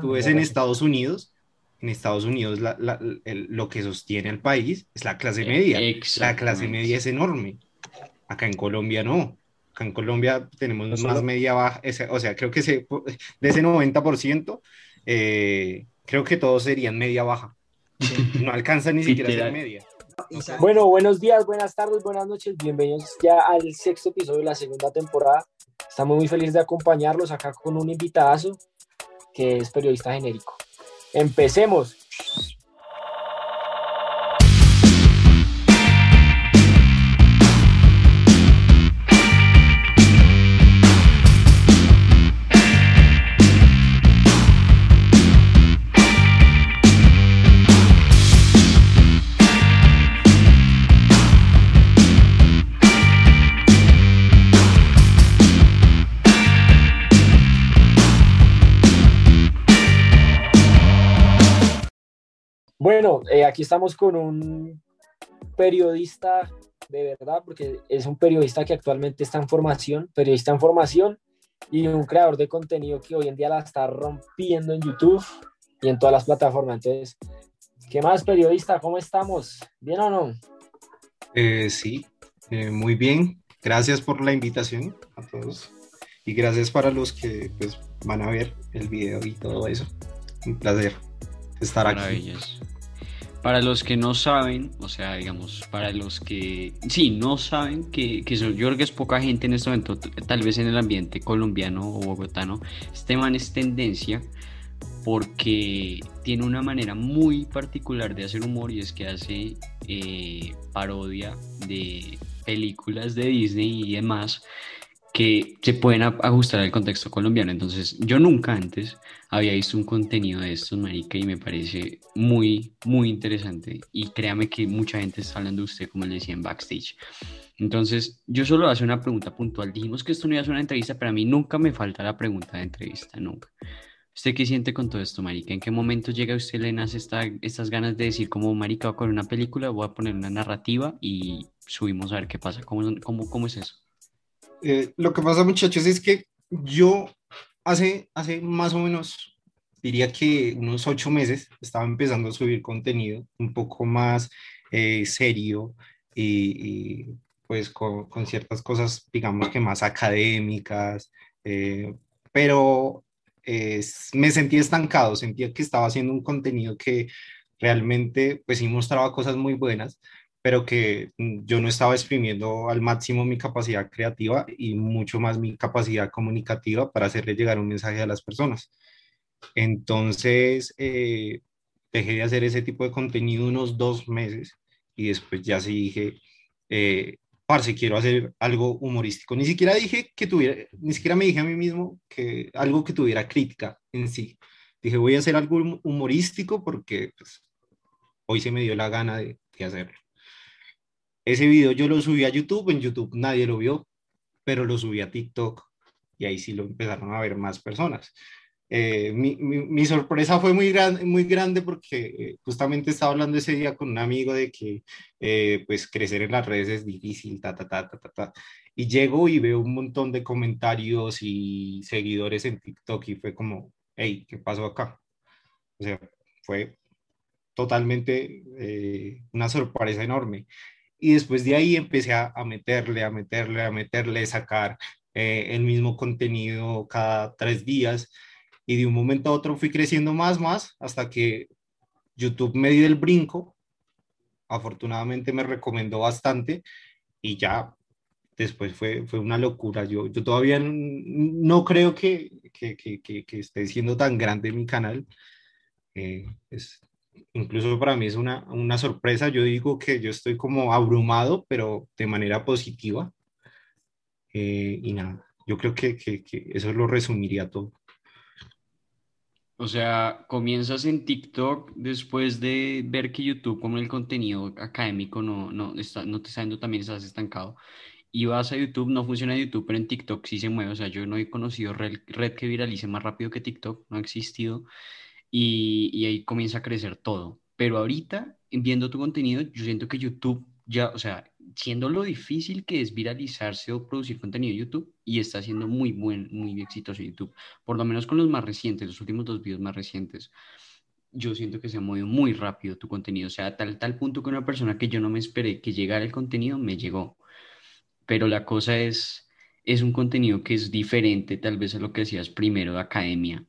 Tú ves en Estados Unidos, en Estados Unidos lo que sostiene al país es la clase media. La clase media es enorme. Acá en Colombia no. Acá en Colombia tenemos más media baja, o sea, creo que de ese 90%, eh, creo que todos serían media baja. No alcanza ni siquiera a ser media. Bueno, buenos días, buenas tardes, buenas noches. Bienvenidos ya al sexto episodio de la segunda temporada. Estamos muy felices de acompañarlos acá con un invitadazo que es periodista genérico. Empecemos. Bueno, eh, aquí estamos con un periodista de verdad, porque es un periodista que actualmente está en formación, periodista en formación y un creador de contenido que hoy en día la está rompiendo en YouTube y en todas las plataformas. Entonces, ¿qué más, periodista? ¿Cómo estamos? ¿Bien o no? Eh, sí, eh, muy bien. Gracias por la invitación a todos y gracias para los que pues, van a ver el video y todo eso. Un placer estar aquí. Para los que no saben, o sea, digamos, para los que sí, no saben que, que yo creo que es poca gente en este momento, tal vez en el ambiente colombiano o bogotano, este man es tendencia porque tiene una manera muy particular de hacer humor y es que hace eh, parodia de películas de Disney y demás que se pueden ajustar al contexto colombiano. Entonces, yo nunca antes había visto un contenido de estos, marica, y me parece muy, muy interesante. Y créame que mucha gente está hablando de usted, como le decía en backstage. Entonces, yo solo hacer una pregunta puntual. Dijimos que esto no iba a ser una entrevista, pero a mí nunca me falta la pregunta de entrevista, nunca. ¿Usted qué siente con todo esto, marica? ¿En qué momento llega a usted, le nace esta, estas ganas de decir, como marica, voy a poner una película, voy a poner una narrativa y subimos a ver qué pasa? ¿Cómo, cómo, cómo es eso? Eh, lo que pasa, muchachos, es que yo hace, hace más o menos, diría que unos ocho meses, estaba empezando a subir contenido un poco más eh, serio y, pues con, ciertas cosas, digamos que más académicas, eh, pero me sentí estancado, sentía que estaba haciendo un contenido que realmente pues sí mostraba cosas muy buenas, pero que mm, yo no estaba exprimiendo al máximo mi capacidad creativa y mucho más mi capacidad comunicativa para hacerle llegar un mensaje a las personas. Entonces, eh, dejé de hacer ese tipo de contenido unos dos meses y después ya sí dije, eh, parce, quiero hacer algo humorístico. Ni siquiera dije que tuviera, ni siquiera me dije a mí mismo que algo que tuviera crítica en sí. Dije, voy a hacer algo humorístico porque pues, hoy se me dio la gana de, de hacerlo. Ese video yo lo subí a YouTube, en YouTube nadie lo vio, pero lo subí a TikTok y ahí sí lo empezaron a ver más personas. Eh, mi, mi, sorpresa fue muy, gran, muy grande porque eh, justamente estaba hablando ese día con un amigo de que eh, pues crecer en las redes es difícil, ta, ta, ta, ta, ta, ta. Y llego y veo un montón de comentarios y seguidores en TikTok y fue como, hey, ¿qué pasó acá? O sea, fue totalmente una sorpresa enorme y después de ahí empecé a, meterle, a meterle, a meterle, sacar eh, el mismo contenido cada tres días y de un momento a otro fui creciendo más, más, hasta que YouTube me dio el brinco, afortunadamente me recomendó bastante y ya después fue, fue una locura. Yo, yo todavía no, creo que, que, que, que, esté siendo tan grande mi canal. Eh, es, incluso para mí es una, una, sorpresa. Yo digo que yo estoy como abrumado, pero de manera positiva. Eh, y nada, yo creo que, que, que, eso lo resumiría todo. O sea, comienzas en TikTok después de ver que YouTube, como el contenido académico, no, no, está, no te está yendo también, estás estancado. Y vas a YouTube, no funciona YouTube, pero en TikTok sí se mueve. O sea, yo no he conocido red, red que viralice más rápido que TikTok, no ha existido y, ahí comienza a crecer todo. Pero ahorita, viendo tu contenido, yo siento que YouTube ya, o sea, siendo lo difícil que es viralizarse o producir contenido en YouTube, y está siendo muy buen, muy exitoso YouTube, por lo menos con los más recientes, los últimos dos videos más recientes, yo siento que se ha movido muy rápido tu contenido, o sea, tal, tal punto que una persona que yo no me esperé que llegara el contenido, me llegó. Pero la cosa es, es un contenido que es diferente tal vez a lo que decías primero de academia.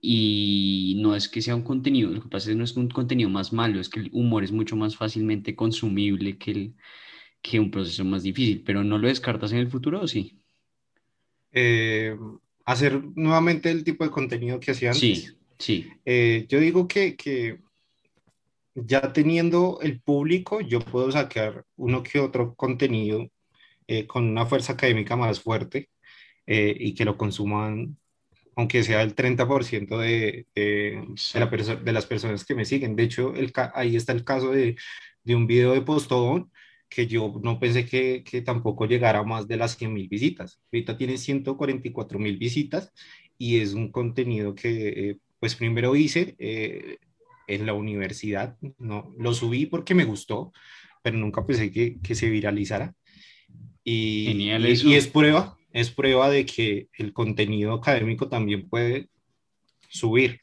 Y no es que sea un contenido, lo que pasa es que no es un contenido más malo, es que el humor es mucho más fácilmente consumible que, el, que un proceso más difícil, pero ¿no lo descartas en el futuro o sí? Eh, hacer nuevamente el tipo de contenido que hacía antes. Sí, sí. Eh, yo digo que, que ya teniendo el público, yo puedo sacar uno que otro contenido eh, con una fuerza académica más fuerte y que lo consuman aunque sea el 30% de, de, de, de, las personas que me siguen. De hecho, el, ahí está el caso de, de un video de Postón que yo no pensé que, que tampoco llegara a más de las 100 mil visitas. Ahorita tiene 144 mil visitas y es un contenido que, eh, pues primero hice eh, en la universidad, no, lo subí porque me gustó, pero nunca pensé que, que se viralizara. Y, y, y es prueba es prueba de que el contenido académico también puede subir.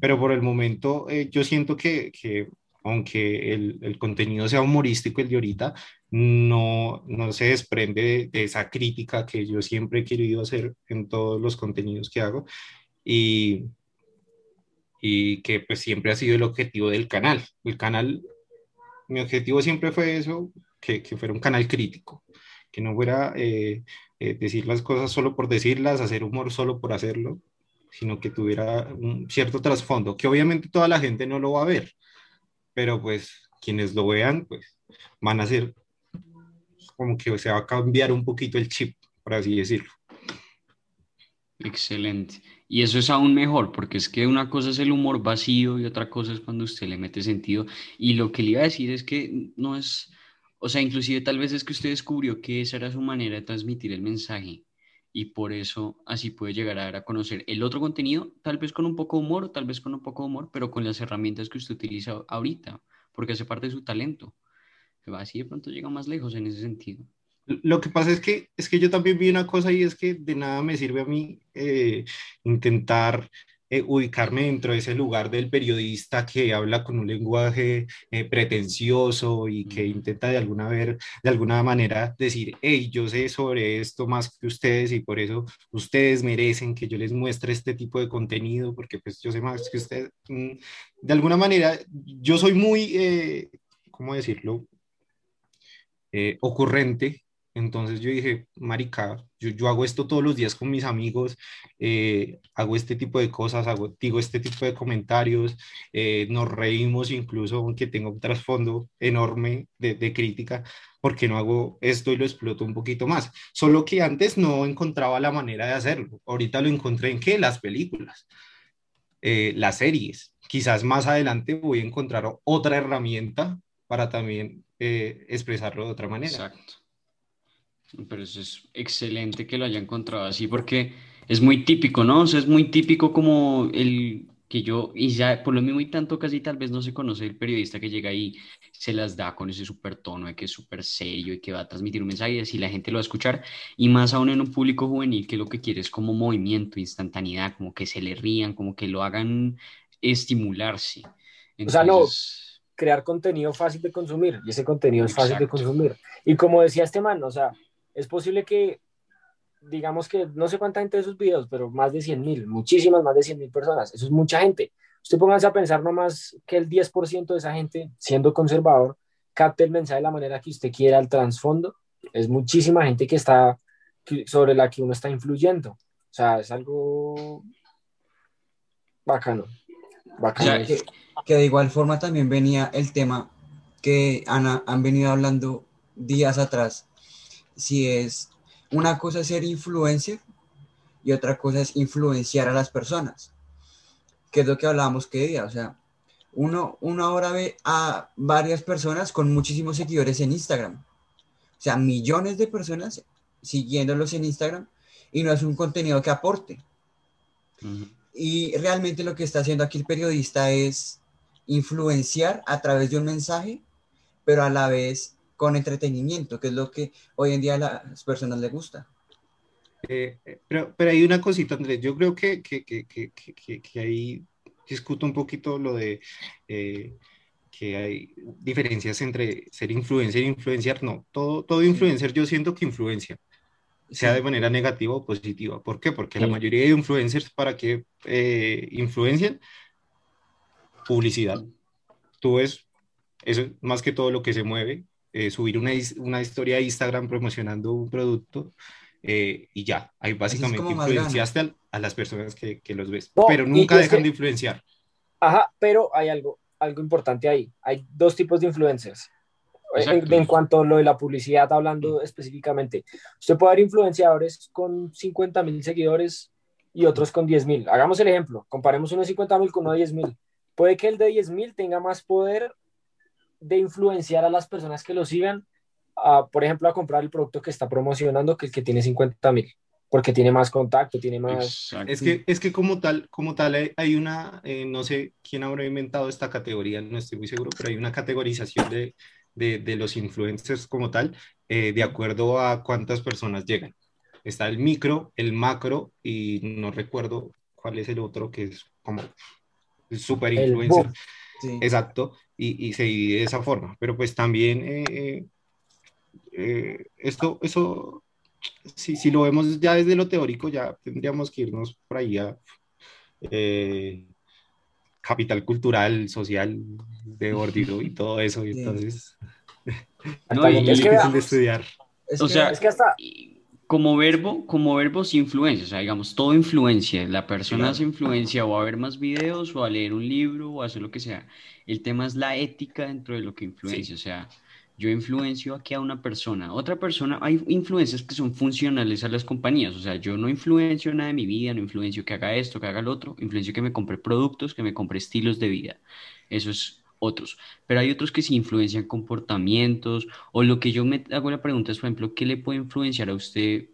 Pero por el momento eh, yo siento que, que aunque el, el, contenido sea humorístico el de ahorita, no, no se desprende de, esa crítica que yo siempre he querido hacer en todos los contenidos que hago y, y que pues siempre ha sido el objetivo del canal. El canal, mi objetivo siempre fue eso, que, que fuera un canal crítico, que no fuera eh, eh, decir las cosas solo por decirlas, hacer humor solo por hacerlo, sino que tuviera un cierto trasfondo, que obviamente toda la gente no lo va a ver, pero pues quienes lo vean, pues van a ser como que se va a cambiar un poquito el chip, por así decirlo. Excelente. Y eso es aún mejor, porque es que una cosa es el humor vacío y otra cosa es cuando usted le mete sentido. Y lo que le iba a decir es que no es, o sea, inclusive tal vez es que usted descubrió que esa era su manera de transmitir el mensaje y por eso así puede llegar a, conocer el otro contenido, tal vez con un poco humor, tal vez con un poco humor, pero con las herramientas que usted utiliza ahorita, porque hace parte de su talento. Así de pronto llega más lejos en ese sentido. Lo que pasa es que, es que yo también vi una cosa y es que de nada me sirve a mí eh, intentar eh, ubicarme dentro de ese lugar del periodista que habla con un lenguaje eh, pretencioso y que intenta de alguna, ver, de alguna manera decir, hey, yo sé sobre esto más que ustedes y por eso ustedes merecen que yo les muestre este tipo de contenido porque pues yo sé más que ustedes. Mm, de alguna manera, yo soy muy, eh, ¿cómo decirlo? ocurrente entonces yo dije, marica, yo, yo, hago esto todos los días con mis amigos, eh, hago este tipo de cosas, hago, digo este tipo de comentarios, eh, nos reímos incluso, aunque tengo un trasfondo enorme de, de, crítica, porque no hago esto y lo exploto un poquito más. Solo que antes no encontraba la manera de hacerlo. Ahorita lo encontré en qué? Las películas, eh, las series. Quizás más adelante voy a encontrar otra herramienta para también expresarlo de otra manera. Exacto. Pero eso es excelente que lo haya encontrado así, porque es muy típico, ¿no? O sea, es muy típico como el que yo, y ya por lo mismo y tanto casi tal vez no se conoce el periodista que llega ahí, se las da con ese super tono de que es súper serio y que va a transmitir un mensaje y así la gente lo va a escuchar, y más aún en un público juvenil que lo que quiere es como movimiento, instantaneidad, como que se le rían, como que lo hagan estimularse. o sea, no, crear contenido fácil de consumir, y ese contenido es fácil de consumir. Y como decía este man, o sea, es posible que, digamos que, no sé cuánta gente de sus videos, pero más de 100 mil, muchísimas más de 100 mil personas, eso es mucha gente. Usted póngase a pensar nomás que el 10% de esa gente, siendo conservador, capte el mensaje de la manera que usted quiera al trasfondo. Es muchísima gente que está sobre la que uno está influyendo. O sea, es algo bacano. bacano. que, que, de igual forma también venía el tema que Ana han venido hablando días atrás si es una cosa es ser influencer y otra cosa es influenciar a las personas, que es lo que hablábamos que día, o sea, uno, uno ahora ve a varias personas con muchísimos seguidores en Instagram, o sea, millones de personas siguiéndolos en Instagram y no es un contenido que aporte. Y realmente lo que está haciendo aquí el periodista es influenciar a través de un mensaje, pero a la vez con entretenimiento, que es lo que hoy en día a las personas les gusta. Eh, pero, pero hay una cosita, Andrés, yo creo que, que, que, que ahí discuto un poquito lo de eh, que hay diferencias entre ser influencer e influenciar. No, todo, todo influencer yo siento que influencia, sea de manera negativa o positiva. ¿Por qué? Porque la mayoría de influencers para que eh, influencian publicidad. Tú ves, eso es más que todo lo que se mueve, eh, subir una, una historia a Instagram promocionando un producto. Eh, y ya, ahí básicamente influenciaste a, las personas que, que los ves, pero nunca dejan de influenciar. Ajá, pero hay algo, algo importante ahí. Hay dos tipos de influencers. En, cuanto a lo de la publicidad, hablando específicamente, usted puede haber influenciadores con 50 mil seguidores y otros con 10 mil. Hagamos el ejemplo, comparemos uno de 50 mil con uno de 10 mil. Puede que el de 10 mil tenga más poder de influenciar a las personas que lo sigan, por ejemplo, a comprar el producto que está promocionando que el que tiene 50 mil porque tiene más contacto, tiene más... Es que, es que como tal, como tal hay una, eh, no sé quién habrá inventado esta categoría, no estoy muy seguro, pero hay una categorización de, de, de los influencers como tal, eh, de acuerdo a cuántas personas llegan. Está el micro, el macro y no recuerdo cuál es el otro que es como super influencer. Exacto, y, y, se divide de esa forma. Pero pues también eh, esto, eso si, lo vemos ya desde lo teórico, ya tendríamos que irnos por ahí a eh, capital cultural, social, de Bordido y todo eso. Y entonces, no, y, es difícil de estudiar. o sea, es que hasta... como verbo, como verbo se influencia, o sea, digamos, todo influencia, la persona se influencia o a ver más videos o a leer un libro o a hacer lo que sea. El tema es la ética dentro de lo que influencia, o sea, yo influencio aquí a una persona. Otra persona, hay influencias que son funcionales a las compañías. O sea, yo no influencio nada de mi vida, no influencio que haga esto, que haga lo otro. Influencio que me compre productos, que me compre estilos de vida. Eso es otros. Pero hay otros que sí influencian comportamientos. O lo que yo me hago la pregunta es, por ejemplo, ¿qué le puede influenciar a usted?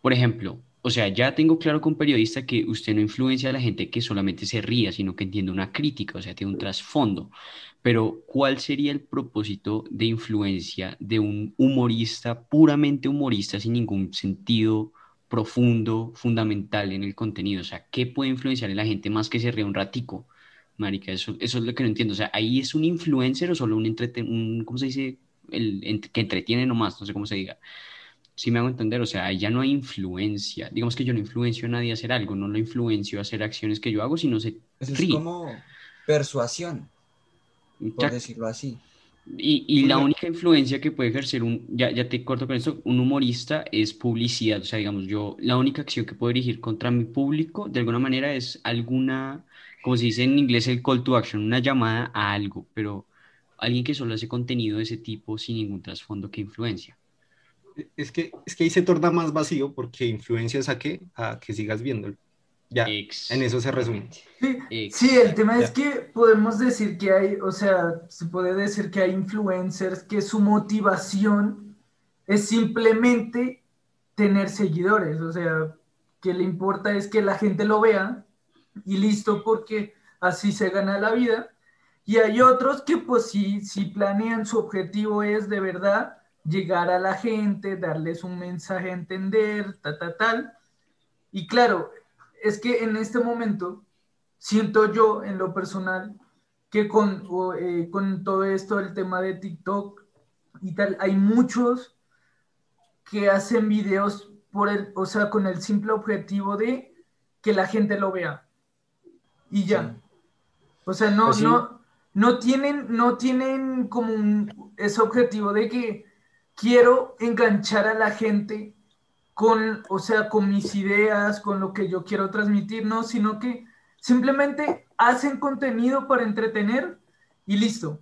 Por ejemplo, o sea, ya tengo claro con periodista que usted no influencia a la gente que solamente se ría, sino que entiende una crítica, o sea, tiene un trasfondo. Pero, ¿cuál sería el propósito de influencia de un humorista, puramente humorista, sin ningún sentido profundo, fundamental en el contenido? O sea, ¿qué puede influenciar en la gente más que se ría un ratico? Marica, eso, eso es lo que no entiendo. O sea, ¿ahí es un influencer o solo un, un ¿cómo se dice? El, que entretiene nomás, no sé cómo se diga si me hago entender, o sea, ya no hay influencia. Digamos que yo no influencio a nadie a hacer algo, no lo influencio a hacer acciones que yo hago, sino se Eso es como persuasión, por decirlo así. Y, y la única influencia que puede ejercer un, ya, ya te corto con esto, un humorista es publicidad. O sea, digamos, yo, la única acción que puedo dirigir contra mi público, de alguna manera, es alguna, como se dice en inglés, el call to action, una llamada a algo, pero alguien que solo hace contenido de ese tipo sin ningún trasfondo que influencia es que, es que ahí se torna más vacío porque influencias a que, a que sigas viéndolo. Ya, en eso se resume. Sí, el tema es que podemos decir que hay, o sea, se puede decir que hay influencers que su motivación es simplemente tener seguidores, o sea, que le importa es que la gente lo vea y listo porque así se gana la vida. Y hay otros que pues sí, sí planean, su objetivo es de verdad llegar a la gente, darles un mensaje a entender, tal, tal, tal. Y claro, es que en este momento siento yo en lo personal que con, eh, con todo esto, el tema de TikTok y tal, hay muchos que hacen videos por el, o sea, con el simple objetivo de que la gente lo vea. Y ya. O sea, no, pues no, no tienen, no tienen como ese objetivo de que quiero enganchar a la gente con, o sea, con mis ideas, con lo que yo quiero transmitir, no, sino que simplemente hacen contenido para entretener y listo.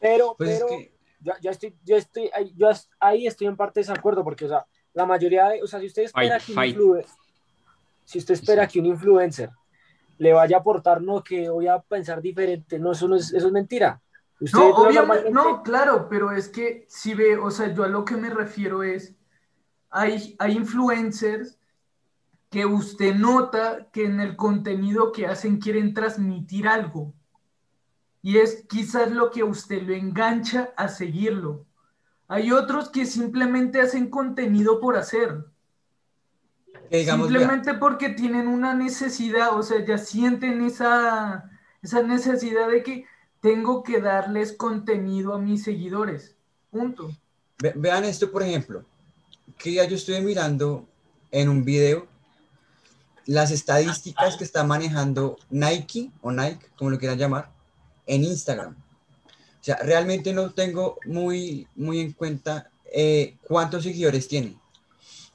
Pero, pues pero, yo, estoy, yo estoy, yo ahí estoy en parte de desacuerdo, porque, o sea, la mayoría de, o sea, si usted espera que un si usted espera que un influencer le vaya a aportar, no, que voy a pensar diferente, no, eso no es, eso es mentira. No, obviamente, no, claro, pero es que si ve, o sea, yo a lo que me refiero es, hay, hay influencers que usted nota que en el contenido que hacen quieren transmitir algo. Y es quizás lo que usted lo engancha a seguirlo. Hay otros que simplemente hacen contenido por hacer. simplemente porque tienen una necesidad, o sea, ya sienten esa, esa necesidad de que tengo que darles contenido a mis seguidores. Punto. vean esto, por ejemplo, que ya yo estoy mirando en un video las estadísticas que está manejando Nike o Nike, como lo quieran llamar, en Instagram. O sea, realmente no tengo muy, muy en cuenta eh, cuántos seguidores tiene.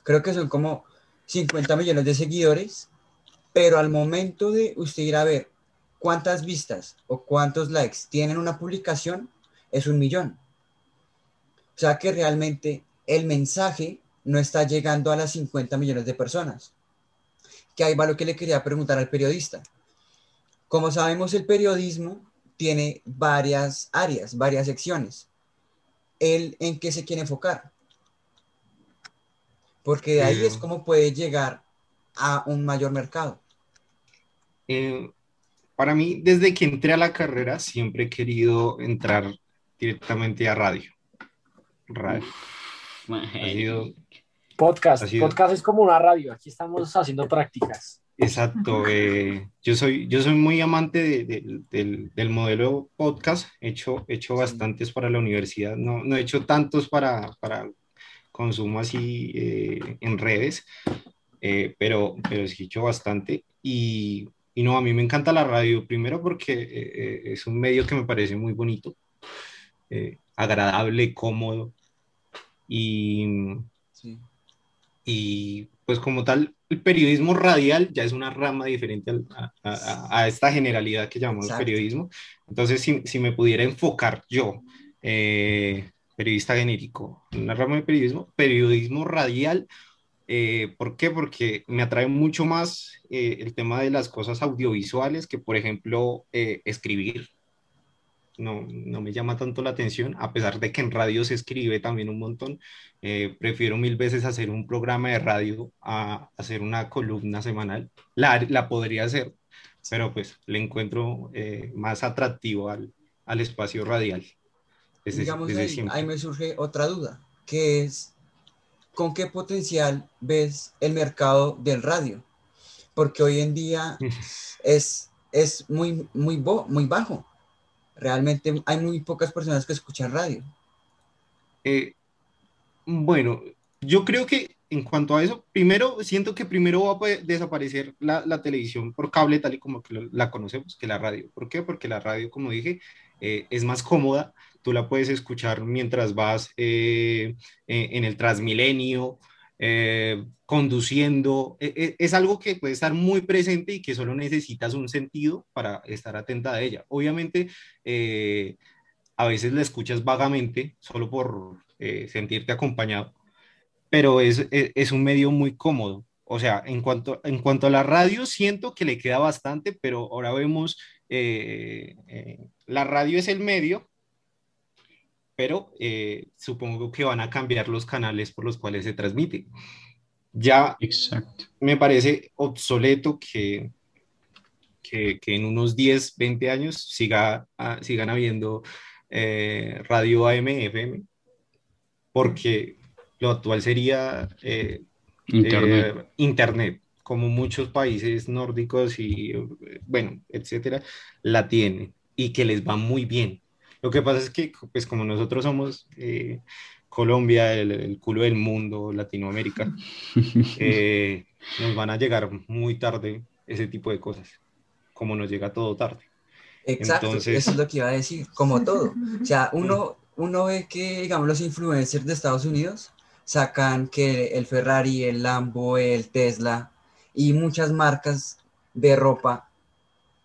Creo que son como 50 millones de seguidores, pero al momento de usted ir a ver cuántas vistas o cuántos likes tienen una publicación, es un millón. O sea que realmente el mensaje no está llegando a las 50 millones de personas. Que ahí va lo que le quería preguntar al periodista. Como sabemos, el periodismo tiene varias áreas, varias secciones. ¿Él en qué se quiere enfocar? Porque de ahí es como puede llegar a un mayor mercado. Eh, para mí, desde que entré a la carrera, siempre he querido entrar directamente a radio. Radio. Podcast. Podcast es como una radio. Aquí estamos haciendo prácticas. Exacto. Eh, yo, soy, yo soy muy amante del, modelo podcast. He hecho, hecho bastantes para la universidad. No, no he hecho tantos para, para consumo así eh, en redes, eh, pero, pero sí he hecho bastante. Y, y, no, a mí me encanta la radio. Primero porque es un medio que me parece muy bonito, agradable, cómodo. Y, y pues como tal, el periodismo radial ya es una rama diferente a, esta generalidad que llamamos periodismo. Entonces, si, me pudiera enfocar yo, eh, periodista genérico, una rama de periodismo, periodismo radial, eh, ¿por qué? Porque me atrae mucho más eh, el tema de las cosas audiovisuales que, por ejemplo, escribir no, no me llama tanto la atención, a pesar de que en radio se escribe también un montón. Eh, prefiero mil veces hacer un programa de radio a hacer una columna semanal. La, la podría hacer, pero pues le encuentro eh, más atractivo al, al, espacio radial. Digamos, ahí, me surge otra duda, que es, ¿con qué potencial ves el mercado del radio? Porque hoy en día es, es muy, muy, muy bajo realmente hay muy pocas personas que escuchan radio. Eh, bueno, yo creo que en cuanto a eso, primero siento que primero va a desaparecer la, televisión por cable tal y como que la conocemos que la radio. ¿Por qué? Porque la radio, como dije, eh, es más cómoda. Tú la puedes escuchar mientras vas eh, en el Transmilenio, eh, conduciendo, e, e, es algo que puede estar muy presente y que solo necesitas un sentido para estar atenta a ella. Obviamente, eh, a veces la escuchas vagamente, solo por eh, sentirte acompañado, pero es, e, es, un medio muy cómodo. O sea, en cuanto, en cuanto a la radio, siento que le queda bastante, pero ahora vemos, la radio es el medio, pero eh, supongo que van a cambiar los canales por los cuales se transmite. Ya Exacto. me parece obsoleto que, que, en unos 10, 20 años siga, ah, sigan habiendo eh, radio AM, FM, porque lo actual sería eh, internet. internet, como muchos países nórdicos y, bueno, etcétera, la tienen y que les va muy bien lo que pasa es que, pues como nosotros somos eh, Colombia, el, culo del mundo, Latinoamérica, eh, nos van a llegar muy tarde ese tipo de cosas, como nos llega todo tarde. Exacto, Entonces... eso es lo que iba a decir, como todo. O sea, uno, uno ve que, digamos, los influencers de Estados Unidos sacan que el Ferrari, el Lambo, el Tesla y muchas marcas de ropa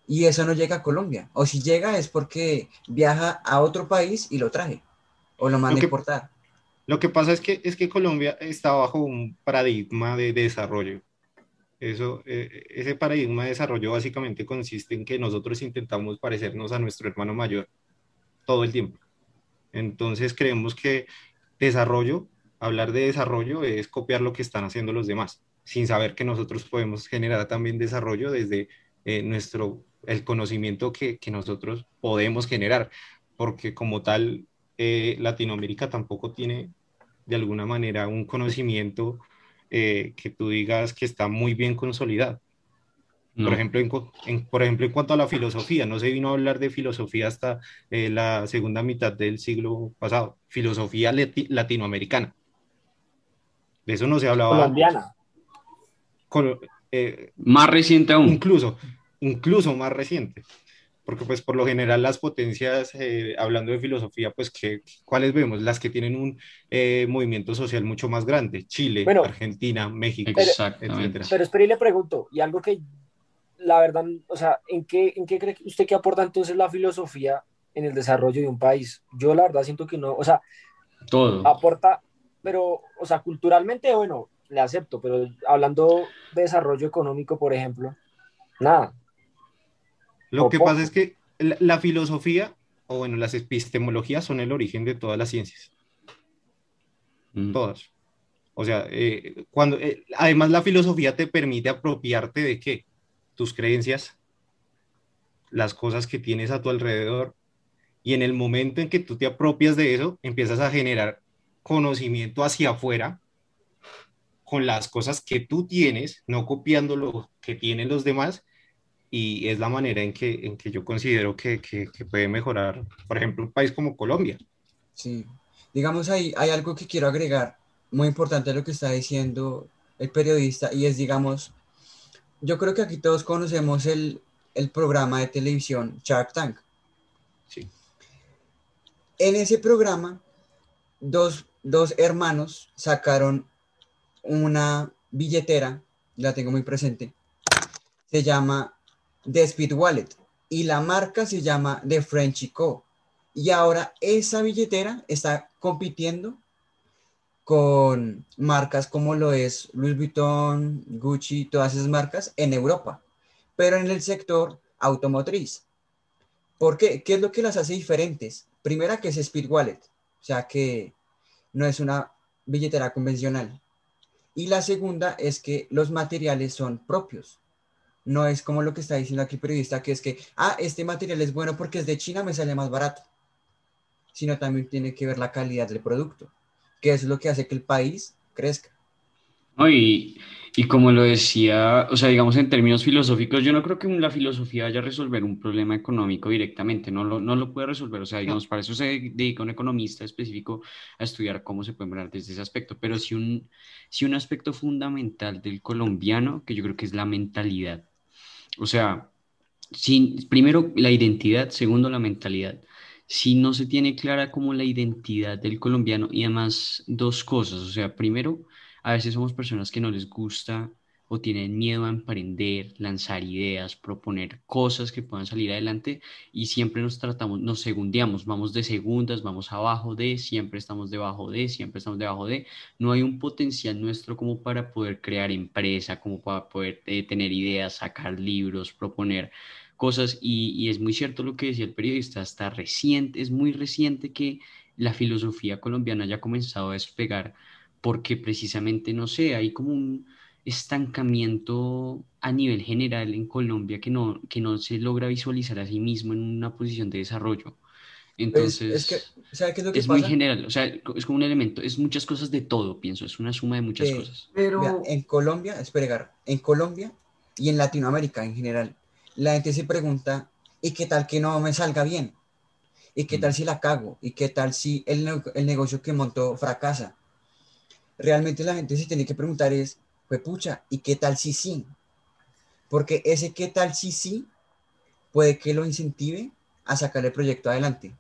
y eso no llega a Colombia. O si llega es porque viaja a otro país y lo traje o lo manda a importar. Lo que pasa es que, es que Colombia está bajo un paradigma de desarrollo. Eso, eh, ese paradigma de desarrollo básicamente consiste en que nosotros intentamos parecernos a nuestro hermano mayor todo el tiempo. Entonces creemos que desarrollo, hablar de desarrollo es copiar lo que están haciendo los demás, sin saber que nosotros podemos generar también desarrollo desde eh, nuestro el conocimiento que, nosotros podemos generar, porque como tal, eh, Latinoamérica tampoco tiene de alguna manera un conocimiento eh, que tú digas que está muy bien consolidado. Por, ejemplo, en, por ejemplo, en cuanto a la filosofía, no se vino a hablar de filosofía hasta eh, la segunda mitad del siglo pasado, filosofía latinoamericana. De eso no se hablaba. Colombiana. Eh, más reciente aún. Incluso, incluso más reciente. Porque pues por lo general las potencias, eh, hablando de filosofía, pues que, ¿cuáles vemos? Las que tienen un movimiento social mucho más grande, Chile, Argentina, México, etc. Pero espera y le pregunto, y algo que la verdad, o sea, ¿en qué, ¿en qué cree usted que aporta entonces la filosofía en el desarrollo de un país? Yo la verdad siento que no, o sea, todo. Aporta, pero, o sea, culturalmente, bueno, le acepto, pero hablando de desarrollo económico, por ejemplo, nada. Lo que pasa es que la, filosofía, o bueno, las epistemologías son el origen de todas las ciencias. Mm. Todas. O sea, eh, cuando, eh, además la filosofía te permite apropiarte de qué? tus creencias, las cosas que tienes a tu alrededor, y en el momento en que tú te apropias de eso, empiezas a generar conocimiento hacia afuera con las cosas que tú tienes, no copiando lo que tienen los demás, y es la manera en que, en que yo considero que, que, puede mejorar, por ejemplo, un país como Colombia. Sí, digamos ahí hay algo que quiero agregar, muy importante lo que está diciendo el periodista, y es, digamos, yo creo que aquí todos conocemos el, programa de televisión Shark Tank. Sí. En ese programa, dos, hermanos sacaron una billetera, la tengo muy presente, se llama The Speed Wallet y la marca se llama The Frenchy Co. Y ahora esa billetera está compitiendo con marcas como lo es Louis Vuitton, Gucci, todas esas marcas en Europa, pero en el sector automotriz. ¿Por qué? ¿Qué es lo que las hace diferentes? Primera que es Speed Wallet, o sea que no es una billetera convencional. Y la segunda es que los materiales son propios. No es como lo que está diciendo aquí el periodista, que es que, ah, este material es bueno porque es de China, me sale más barato. Sino también tiene que ver la calidad del producto que es lo que hace que el país crezca. y, como lo decía, o sea, digamos en términos filosóficos, yo no creo que la filosofía vaya a resolver un problema económico directamente, no lo, no lo puede resolver, o sea, digamos, para eso se dedica un economista específico a estudiar cómo se puede mejorar desde ese aspecto, pero sí un, sí un aspecto fundamental del colombiano, que yo creo que es la mentalidad. O sea, sin, primero la identidad, segundo la mentalidad. Si no se tiene clara como la identidad del colombiano y además dos cosas, o sea, primero, a veces somos personas que no les gusta o tienen miedo a emprender, lanzar ideas, proponer cosas que puedan salir adelante y siempre nos tratamos, nos segundeamos, vamos de segundas, vamos abajo de, siempre estamos debajo de, siempre estamos debajo de, no hay un potencial nuestro como para poder crear empresa, como para poder eh, tener ideas, sacar libros, proponer cosas y, es muy cierto lo que decía el periodista, hasta reciente, es muy reciente que la filosofía colombiana haya comenzado a despegar porque precisamente, no sé, hay como un estancamiento a nivel general en Colombia que no, que no se logra visualizar a sí mismo en una posición de desarrollo. Entonces, es, muy general, o sea, es como un elemento, es muchas cosas de todo, pienso, es una suma de muchas cosas. Pero en Colombia, espera, en Colombia y en Latinoamérica en general, la gente se pregunta, ¿y qué tal que no me salga bien? ¿Y qué tal mm. si la cago? ¿Y qué tal si el, el negocio que montó fracasa? Realmente la gente se tiene que preguntar es, pues pucha, ¿y qué tal si sí? Porque ese qué tal si sí puede que lo incentive a sacar el proyecto adelante,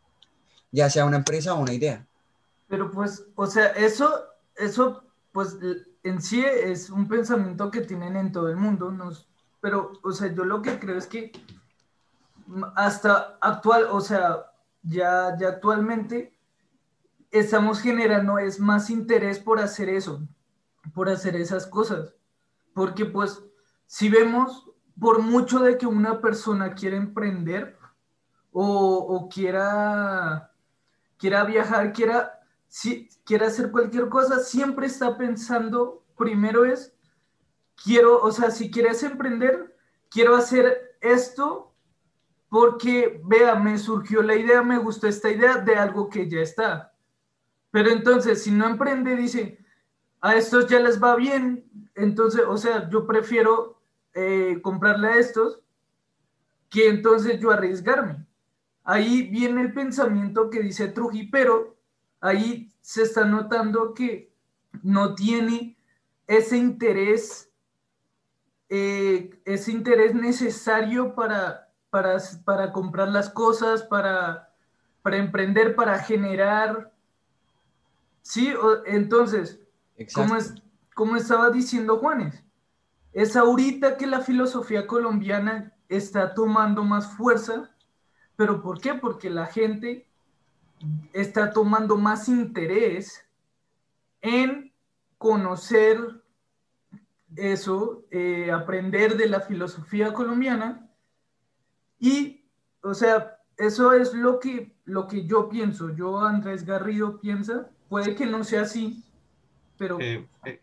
ya sea una empresa o una idea. Pero pues, o sea, eso, eso, pues en sí es un pensamiento que tienen en todo el mundo, pero, o sea, yo lo que creo es que hasta actual, o sea, ya, ya actualmente estamos generando es más interés por hacer eso, por hacer esas cosas. Porque pues, si vemos, por mucho de que una persona quiera emprender o, quiera, quiera viajar, quiera, si, quiera hacer cualquier cosa, siempre está pensando, primero es quiero, o sea, si quieres emprender, quiero hacer esto porque, vea, me surgió la idea, me gustó esta idea de algo que ya está. Pero entonces, si no emprende, dice, a estos ya les va bien, entonces, o sea, yo prefiero eh, comprarle a estos que entonces yo arriesgarme. Ahí viene el pensamiento que dice Truji, pero ahí se está notando que no tiene ese interés, eh, ese interés necesario para, para, para comprar las cosas, para, para emprender, para generar. Sí, entonces, como, es, como estaba diciendo Juanes, es ahorita que la filosofía colombiana está tomando más fuerza, pero ¿por qué? Porque la gente está tomando más interés en conocer eso, eh, aprender de la filosofía colombiana y, o sea, eso es lo que, lo que yo pienso. Yo, Andrés Garrido, piensa, puede que no sea así, pero... Eh, eh,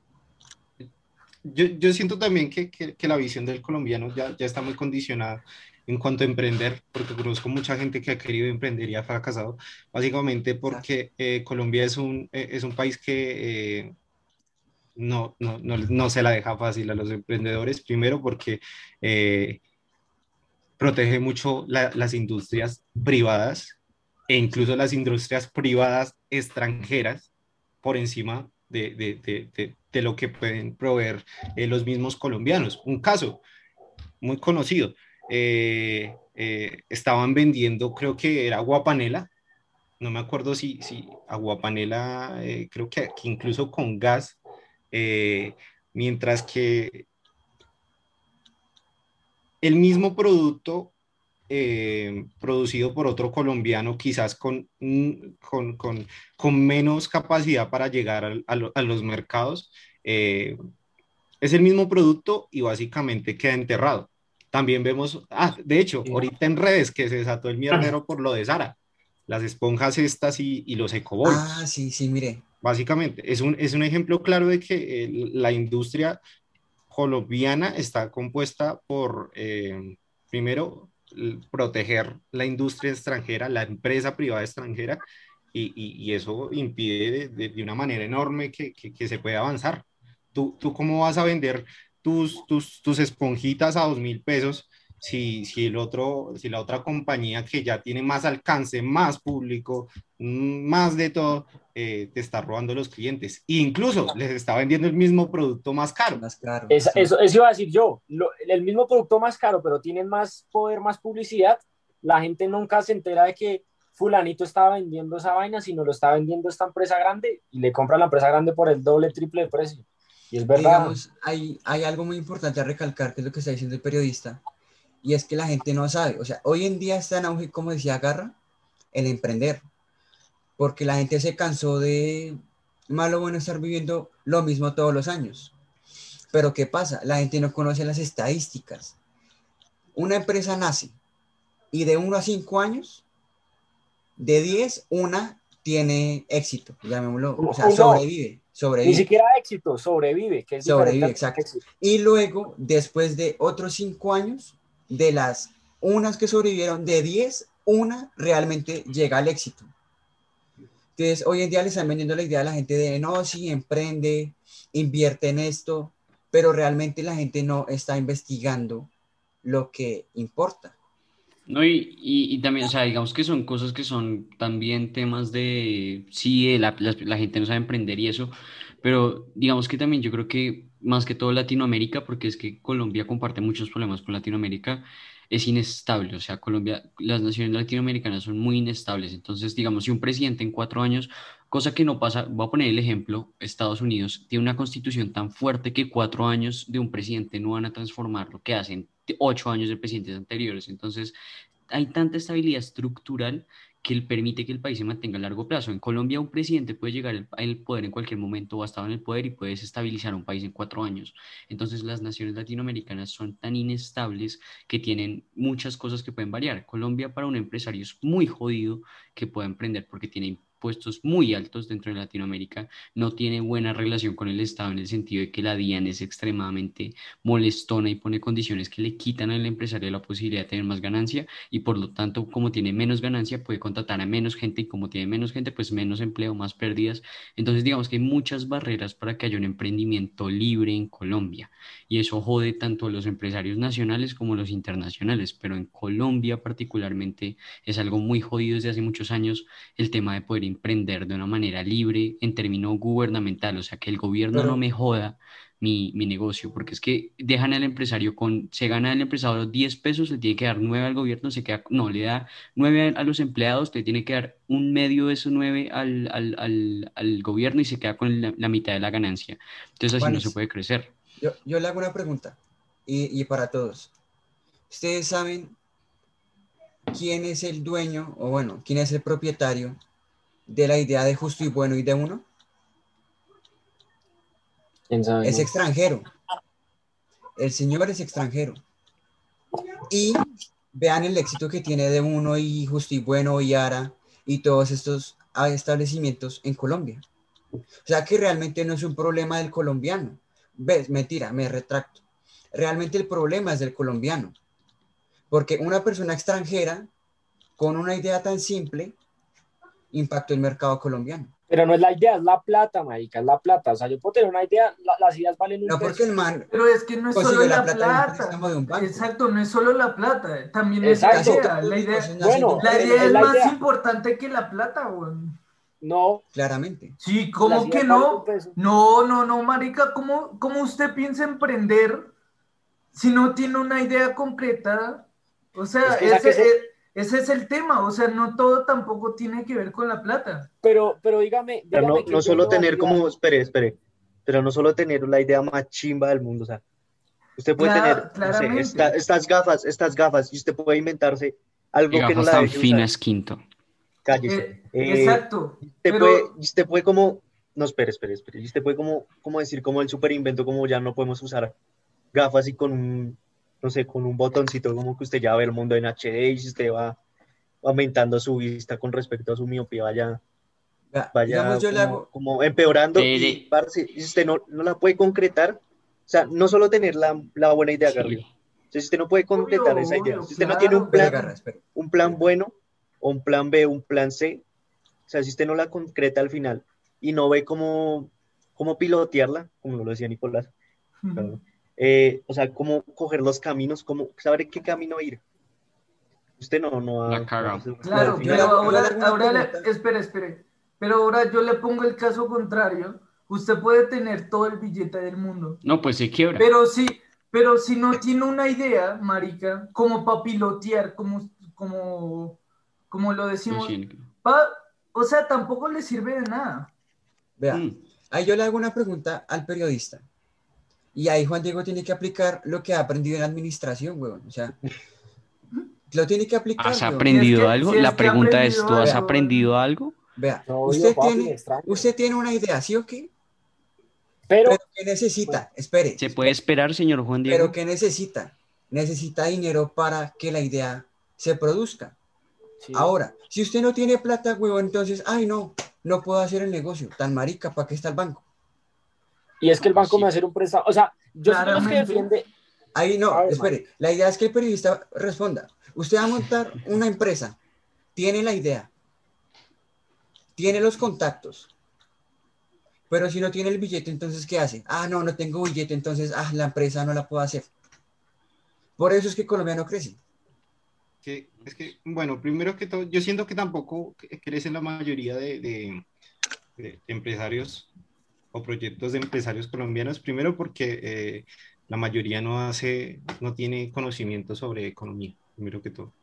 yo, yo, siento también que, que, que, la visión del colombiano ya, ya está muy condicionada en cuanto a emprender, porque conozco mucha gente que ha querido emprender y ha fracasado, básicamente porque eh, Colombia es un, es un país que no, no, no, no, se la deja fácil a los emprendedores, primero porque protege mucho la, las industrias privadas e incluso las industrias privadas extranjeras por encima de, de, de, de lo que pueden proveer los mismos colombianos. Un caso muy conocido, eh, eh, estaban vendiendo, creo que era guapanela, no me acuerdo si, si aguapanela, eh, creo que, incluso con gas, mientras que el mismo producto producido por otro colombiano, quizás con, con, con, con menos capacidad para llegar a, a, los mercados, es el mismo producto y básicamente queda enterrado. También vemos, ah, de hecho, ahorita en redes que se desató el mierdero por lo de Sara, las esponjas estas y, y los ecobols. Ah, sí, sí, mire. Básicamente, es un, es un ejemplo claro de que eh, la industria colombiana está compuesta por, eh, primero, proteger la industria extranjera, la empresa privada extranjera, y, y, eso impide de, de, una manera enorme que, que, que se pueda avanzar. ¿Tú, ¿Tú cómo vas a vender tus, tus, tus esponjitas a dos mil pesos si, si, el otro, si la otra compañía que ya tiene más alcance, más público, mm, más de todo, eh, te está robando los clientes. E incluso les está vendiendo el mismo producto más caro. Más caro. eso, eso, iba a decir yo. Lo, el mismo producto más caro, pero tienen más poder, más publicidad. La gente nunca se entera de que fulanito estaba vendiendo esa vaina, sino lo está vendiendo esta empresa grande y le compra a la empresa grande por el doble, triple de precio. Y es verdad. Digamos, hay, hay algo muy importante a recalcar, que es lo que está diciendo el periodista, y es que la gente no sabe. O sea, hoy en día está en auge, como decía Garra, el emprender, porque la gente se cansó de, malo bueno, estar viviendo lo mismo todos los años. Pero ¿qué pasa? La gente no conoce las estadísticas. Una empresa nace y de 1 a 5 años, de 10, una tiene éxito, llamémoslo, o sea, sobrevive. Sobrevive. Ni siquiera éxito, sobrevive. Que es sobrevive, exacto. Y luego, después de otros cinco años, de las unas que sobrevivieron, de diez, una realmente llega al éxito. Entonces, hoy en día le están vendiendo la idea a la gente de, no, sí, emprende, invierte en esto, pero realmente la gente no está investigando lo que importa. No, y, y, y, también, o sea, digamos que son cosas que son también temas de, sí, la, la, la, gente no sabe emprender y eso, pero digamos que también yo creo que más que todo Latinoamérica, porque es que Colombia comparte muchos problemas con Latinoamérica, es inestable, o sea, Colombia, las naciones latinoamericanas son muy inestables, entonces, digamos, si un presidente en cuatro años, cosa que no pasa, voy a poner el ejemplo, Estados Unidos tiene una constitución tan fuerte que cuatro años de un presidente no van a transformar lo que hacen ocho años de presidentes anteriores. Entonces, hay tanta estabilidad estructural que permite que el país se mantenga a largo plazo. En Colombia un presidente puede llegar al poder en cualquier momento o en el poder y puede desestabilizar un país en cuatro años. Entonces las naciones latinoamericanas son tan inestables que tienen muchas cosas que pueden variar. Colombia para un empresario es muy jodido que pueda emprender porque tiene puestos muy altos dentro de Latinoamérica, no tiene buena relación con el Estado en el sentido de que la DIAN es extremadamente molestona y pone condiciones que le quitan al empresario la posibilidad de tener más ganancia y por lo tanto como tiene menos ganancia puede contratar a menos gente y como tiene menos gente pues menos empleo, más pérdidas. Entonces digamos que hay muchas barreras para que haya un emprendimiento libre en Colombia y eso jode tanto a los empresarios nacionales como a los internacionales, pero en Colombia particularmente es algo muy jodido desde hace muchos años el tema de poder emprender de una manera libre en términos gubernamental, o sea, que el gobierno no me joda mi, mi, negocio, porque es que dejan al empresario con, se gana el empresario 10 pesos, le tiene que dar 9 al gobierno, se queda, no, le da 9 a, los empleados, le tiene que dar un medio de esos 9 al, al, al, al gobierno y se queda con la, la, mitad de la ganancia. Entonces así no se puede crecer. Yo, yo le hago una pregunta, y, y para todos. ¿Ustedes saben quién es el dueño, o bueno, quién es el propietario de la idea de justo y bueno y de uno? ¿Quién sabe? Es extranjero. El señor es extranjero. Y vean el éxito que tiene de uno y justo y bueno y Ara y todos estos establecimientos en Colombia. O sea que realmente no es un problema del colombiano. ¿Ves? Mentira, me retracto. Realmente el problema es del colombiano. Porque una persona extranjera con una idea tan simple impactó el mercado colombiano. Pero no es la idea, es la plata, marica, es la plata. O sea, yo puedo tener una idea, la, las ideas valen un No, peso. porque el man Pero es que no es solo la, plata, plata. en un de un banco. Exacto, no es solo la plata, también Exacto. es la idea. La idea, Casi Bueno, la es- idea es es la más idea. importante que la plata, güey. No, Claramente. Sí, ¿cómo que no? No, no, no, marica, ¿cómo, ¿cómo usted piensa emprender si no tiene una idea concreta? O sea, Es que ese, que se- ese es el tema, o sea, no todo tampoco tiene que ver con la plata. Pero, pero dígame, Pero no, dígame que no yo solo no tener como, espere, espere, pero no solo tener la idea más chimba del mundo, o sea, usted puede Cla- tener, no sé, esta- estas gafas, estas gafas, y usted puede inventarse algo Y que no gafas la tan finas, quinto. Cállese. Eh, Eh, exacto. Usted pero- puede, usted puede como, no, espere, espere, espere, usted puede como, como decir como el super invento, como ya no podemos usar gafas y con un, no sé, con un botoncito, como que usted ya ve el mundo en HD y si usted va aumentando su vista con respecto a su miopía, vaya, vaya digamos, yo le como, hago, como empeorando y, Pere. parce, y si usted no, no la puede concretar, o sea, no solo tener la, la buena idea, Sí. Si usted no puede concretar Obvio, esa idea, obvio, si usted no tiene un plan, un plan bueno o un plan B, un plan C, o sea, si usted no la concreta al final y no ve cómo, cómo pilotearla, como lo decía Nicolás, perdón, eh, o sea, cómo coger los caminos, cómo saber qué camino ir. Usted no, no La caga. no Claro, pero ahora, ahora le- espere, espere. Pero ahora yo le pongo el caso contrario. Usted puede tener todo el billete del mundo, No, pues se quiebra. pero si, pero si no tiene una idea, marica, como para pilotear, como, como, como lo decimos, Sí. pa- o sea, tampoco le sirve de nada. Vea, Mm. ahí yo le hago una pregunta al periodista. Y ahí Juan Diego tiene que aplicar lo que ha aprendido en administración, weón. O sea, lo tiene que aplicar. ¿Has weón. aprendido Si es que- algo? si La pregunta es, ¿tú has algo. aprendido algo? Vea, No, usted, papi, tiene, usted tiene una idea, ¿sí o qué? Pero, Pero ¿qué necesita? Espere. ¿Se puede esperar, señor Juan Diego? Pero ¿qué necesita? Necesita dinero para que la idea se produzca. sí. Ahora, si usted no tiene plata, huevón, entonces, ay, no, no puedo hacer el negocio. Tan marica, ¿para qué está el banco? Y es que el banco Sí. me va a hacer un préstamo. O sea, yo soy de los que defiende. Ahí no, ver, espere. La idea es que el periodista responda. Usted va a montar una empresa, tiene la idea, tiene los contactos, pero si no tiene el billete, entonces ¿qué hace? Ah, no, no tengo billete, entonces, ah, la empresa no la puedo hacer. Por eso es que Colombia no crece. que, es que, bueno, primero que todo, yo siento que tampoco crecen la mayoría de, de- de empresarios o proyectos de empresarios colombianos, primero porque eh, la mayoría no hace, no tiene conocimiento sobre economía, primero que todo.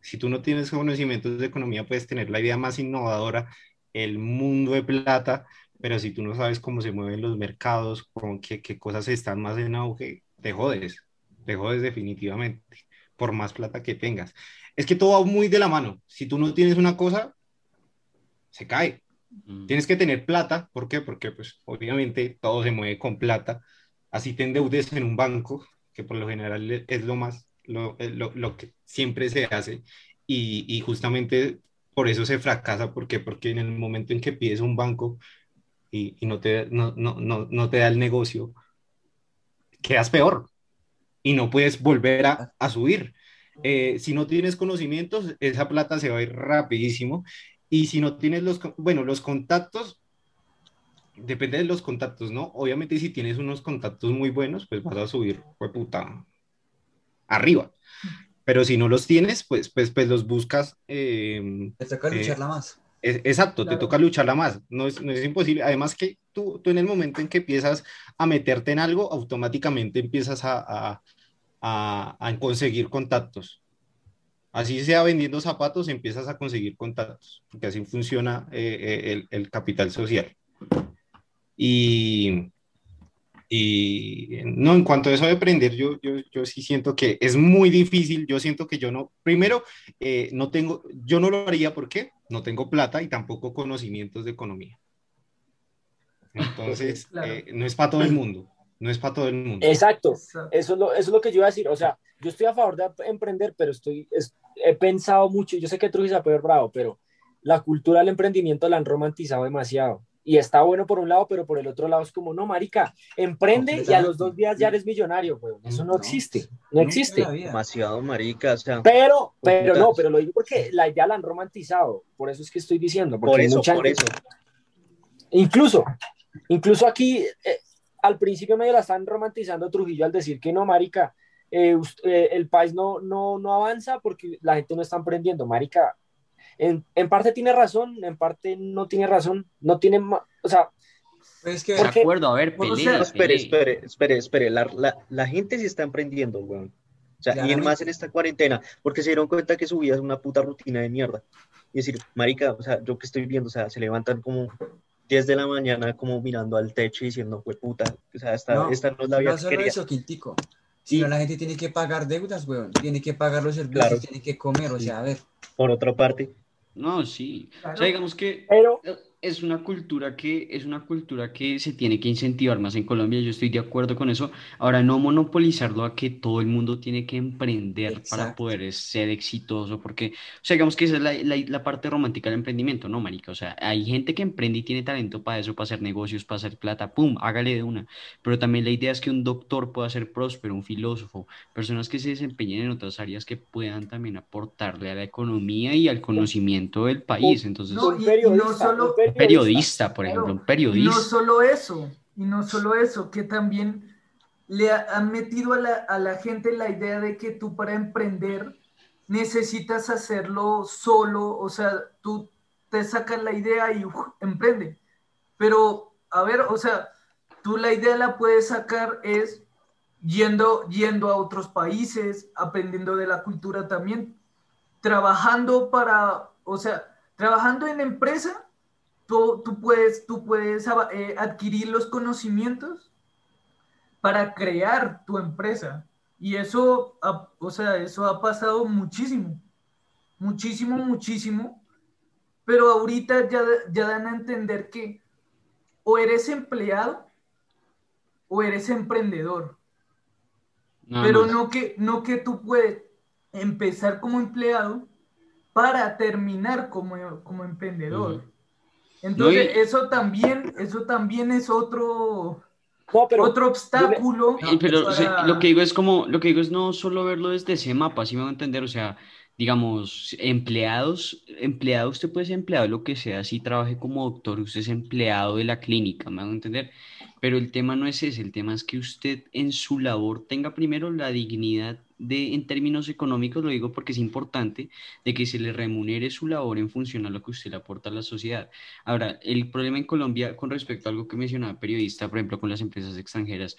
Si tú no tienes conocimientos de economía, puedes tener la idea más innovadora, el mundo de plata, pero si tú no sabes cómo se mueven los mercados, con qué, qué cosas están más en auge, te jodes, te jodes definitivamente por más plata que tengas. Es que todo va muy de la mano. Si tú no tienes una cosa, se cae. Mm. Tienes que tener plata. ¿Por qué? Porque pues obviamente todo se mueve con plata. Así te endeudes en un banco, que por lo general es lo más, lo, lo, lo que siempre se hace. Y, y justamente por eso se fracasa. ¿Por qué? Porque en el momento en que pides un banco y, y no, te, no, no, no, no te da el negocio, quedas peor y no puedes volver a, a subir. Eh, si no tienes conocimientos, esa plata se va a ir rapidísimo. Y si no tienes los, bueno, los contactos, depende de los contactos, ¿no? Obviamente si tienes unos contactos muy buenos, pues vas a subir, pues puta, arriba. Pero si no los tienes, pues, pues, pues los buscas. Eh, Te toca eh, lucharla más. es- exacto, te toca lucharla más. No es, no es imposible. Además que tú, tú en el momento en que empiezas a meterte en algo, automáticamente empiezas a, a, a- a conseguir contactos. Así sea vendiendo zapatos, empiezas a conseguir contactos, porque así funciona eh, eh, el, el capital social. Y, y no, en cuanto a eso de aprender, yo, yo, yo sí siento que es muy difícil. Yo siento que yo no, primero, eh, no tengo, yo no lo haría porque no tengo plata y tampoco conocimientos de economía. Entonces, Claro. eh, no es para todo el mundo, no es para todo el mundo. Exacto. Eso es, lo, eso es lo que yo iba a decir. O sea, yo estoy a favor de emprender, pero estoy, es- he pensado mucho. Yo sé que Trujillo es peor bravo, pero la cultura del emprendimiento la han romantizado demasiado. Y está bueno por un lado, pero por el otro lado es como, no, marica, emprende y a los dos días ya eres millonario, güey. Eso no No, existe, no existe. Demasiado marica, o sea, Pero, pero no, pero lo digo porque la idea la han romantizado. Por eso es que estoy diciendo. Porque por eso, mucha por gente- eso. Incluso, incluso aquí, eh, al principio medio la están romantizando Trujillo al decir que no, marica, eh, eh, el país no, no, no avanza porque la gente no está emprendiendo, marica. En, en parte tiene razón, en parte no tiene razón, no tiene, o sea, Pues es que, De acuerdo, a ver, O pelee, sea, Espere, espere, espere, espere. La, la, la gente sí está emprendiendo, weón. O sea, y Claramente. más en esta cuarentena, porque se dieron cuenta que su vida es una puta rutina de mierda. Y decir, marica, o sea, yo que estoy viendo, o sea, se levantan como 10 de la mañana como mirando al techo y diciendo, fue puta, o sea, esta No, esta no es la vida no que solo quería. eso, Quintico. Sino Y- la gente tiene que pagar deudas, weón. Tiene que pagar los servicios, Claro. tiene que comer. O sea, a ver. Por otra parte, No, sí. O sea, digamos que pero es una cultura que es una cultura que se tiene que incentivar más en Colombia. Yo estoy de acuerdo con eso. Ahora, no monopolizarlo a que todo el mundo tiene que emprender para poder ser exitoso, porque, o sea, digamos que esa es la, la- la parte romántica del emprendimiento, ¿no, marica? O sea, hay gente que emprende y tiene talento para eso, para hacer negocios, para hacer plata, pum, hágale de una. Pero también la idea es que un doctor pueda ser próspero, un filósofo, personas que se desempeñen en otras áreas que puedan también aportarle a la economía y al conocimiento del país. Entonces, No, un y- y periodista, no solo- periodista, por ejemplo, un periodista. no solo eso, y no solo eso, que también le ha- han metido a la, a la gente la idea de que tú para emprender necesitas hacerlo solo, o sea, tú te sacas la idea y uf, emprende. Pero, a ver, o sea, tú la idea la puedes sacar es yendo, yendo a otros países, aprendiendo de la cultura también, trabajando para, o sea, trabajando en empresa, tú, tú puedes, tú puedes eh, adquirir los conocimientos para crear tu empresa. Y eso, ha- o sea, eso ha pasado muchísimo, muchísimo, muchísimo. Pero ahorita ya, ya dan a entender que o eres empleado o eres emprendedor. Pero no que, no que tú puedes empezar como empleado para terminar como, como emprendedor. Entonces, No, y- eso también, eso también es otro, no, pero otro obstáculo. Pero para- lo que digo es como, lo que digo es no solo verlo desde ese mapa, si me va a entender, o sea, digamos, empleados, empleado, usted puede ser empleado lo que sea, si trabaje como doctor, usted es empleado de la clínica, me a entender, pero el tema no es ese, el tema es que usted en su labor tenga primero la dignidad de, en términos económicos, lo digo porque es importante, de que se le remunere su labor en función a lo que usted le aporta a la sociedad. Ahora, el problema en Colombia con respecto a algo que mencionaba periodista, por ejemplo, con las empresas extranjeras,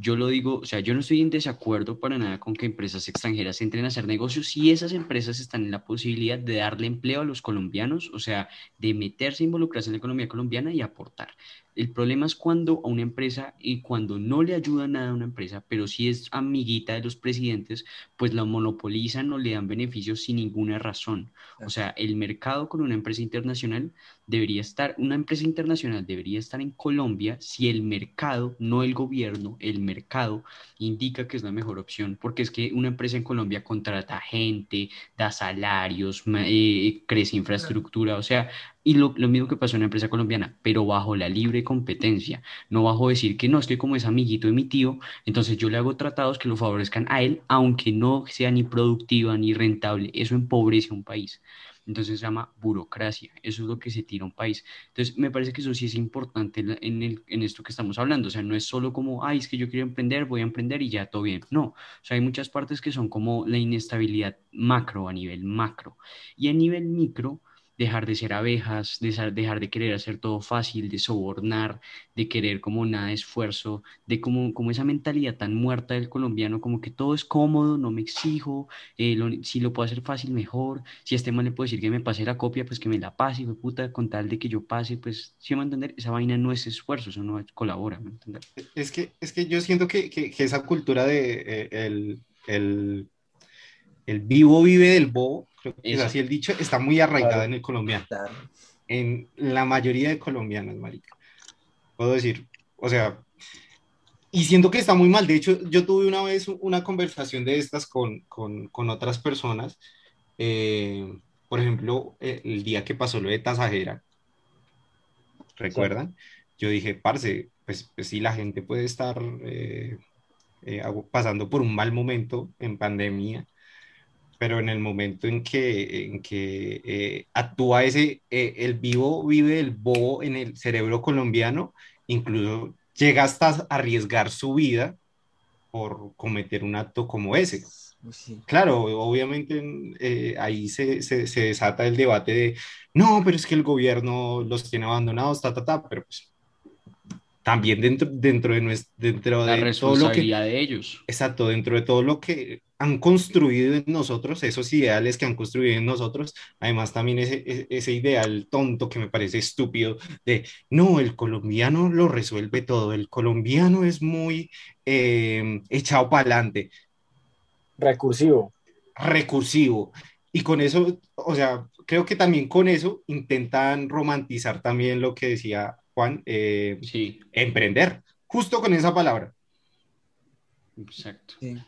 yo lo digo, o sea, yo no estoy en desacuerdo para nada con que empresas extranjeras entren a hacer negocios si esas empresas están en la posibilidad de darle empleo a los colombianos, o sea, de meterse, involucrarse en la economía colombiana y aportar. El problema es cuando a una empresa y cuando no le ayuda nada a una empresa, pero si es amiguita de los presidentes, pues la monopolizan o le dan beneficios sin ninguna razón. O sea, el mercado con una empresa internacional debería estar, una empresa internacional debería estar en Colombia si el mercado, no el gobierno, el mercado indica que es la mejor opción, porque es que una empresa en Colombia contrata gente, da salarios, eh, crece infraestructura, o sea, y lo, mismo que pasó en una empresa colombiana, pero bajo la libre competencia, no bajo decir que no, estoy como es amiguito de mi tío, entonces yo le hago tratados que lo favorezcan a él, aunque no sea ni productiva ni rentable, eso empobrece a un país. Entonces se llama burocracia, eso es lo que se tira a un país. Entonces me parece que eso sí es importante en, el, en esto que estamos hablando, o sea, no es solo como, ay, es que yo quiero emprender, voy a emprender y ya todo bien. No, o sea, hay muchas partes que son como la inestabilidad macro a nivel macro. Y a nivel micro, dejar de ser abejas, de dejar de querer hacer todo fácil, de sobornar, de querer como nada esfuerzo, de como, como esa mentalidad tan muerta del colombiano, como que todo es cómodo, no me exijo, eh, si lo puedo hacer fácil, mejor, si a este mal le puedo decir que me pase la copia, pues que me la pase, hijo puta, con tal de que yo pase, pues, si me entender, esa vaina no es esfuerzo, eso no colabora, ¿me entender? Es que, es que yo siento que, que, esa cultura de eh, el, el, el vivo vive del bobo, es así el dicho, está muy arraigada en el colombiano. En la mayoría de colombianos, marica. Puedo decir, o sea, y siento que está muy mal. De hecho, yo tuve una vez una conversación de estas con, con, con otras personas. Eh, por ejemplo, eh, el día que pasó lo de Tasajera, ¿recuerdan? Yo dije, parce, pues, pues sí, la gente puede estar eh, pasando por un mal momento en pandemia, pero en el momento en que, en que eh, actúa ese, eh, el vivo vive el bobo en el cerebro colombiano, incluso llega hasta arriesgar su vida por cometer un acto como ese. Claro, obviamente eh, ahí se, se, se, desata el debate de, no, pero es que el gobierno los tiene abandonados, ta, ta, ta, pero pues también dentro, dentro de, nuestro, dentro la de responsabilidad de ellos. Exacto, dentro de todo lo que han construido en nosotros, esos ideales que han construido en nosotros, además también ese, e, ese ideal tonto que me parece estúpido de, no, el colombiano lo resuelve todo, el colombiano es muy eh, echado para adelante. Recursivo. Recursivo. Y con eso, o sea, creo que también con eso intentan romantizar también lo que decía Juan, eh, sí. emprender, justo con esa palabra. Exacto. Sí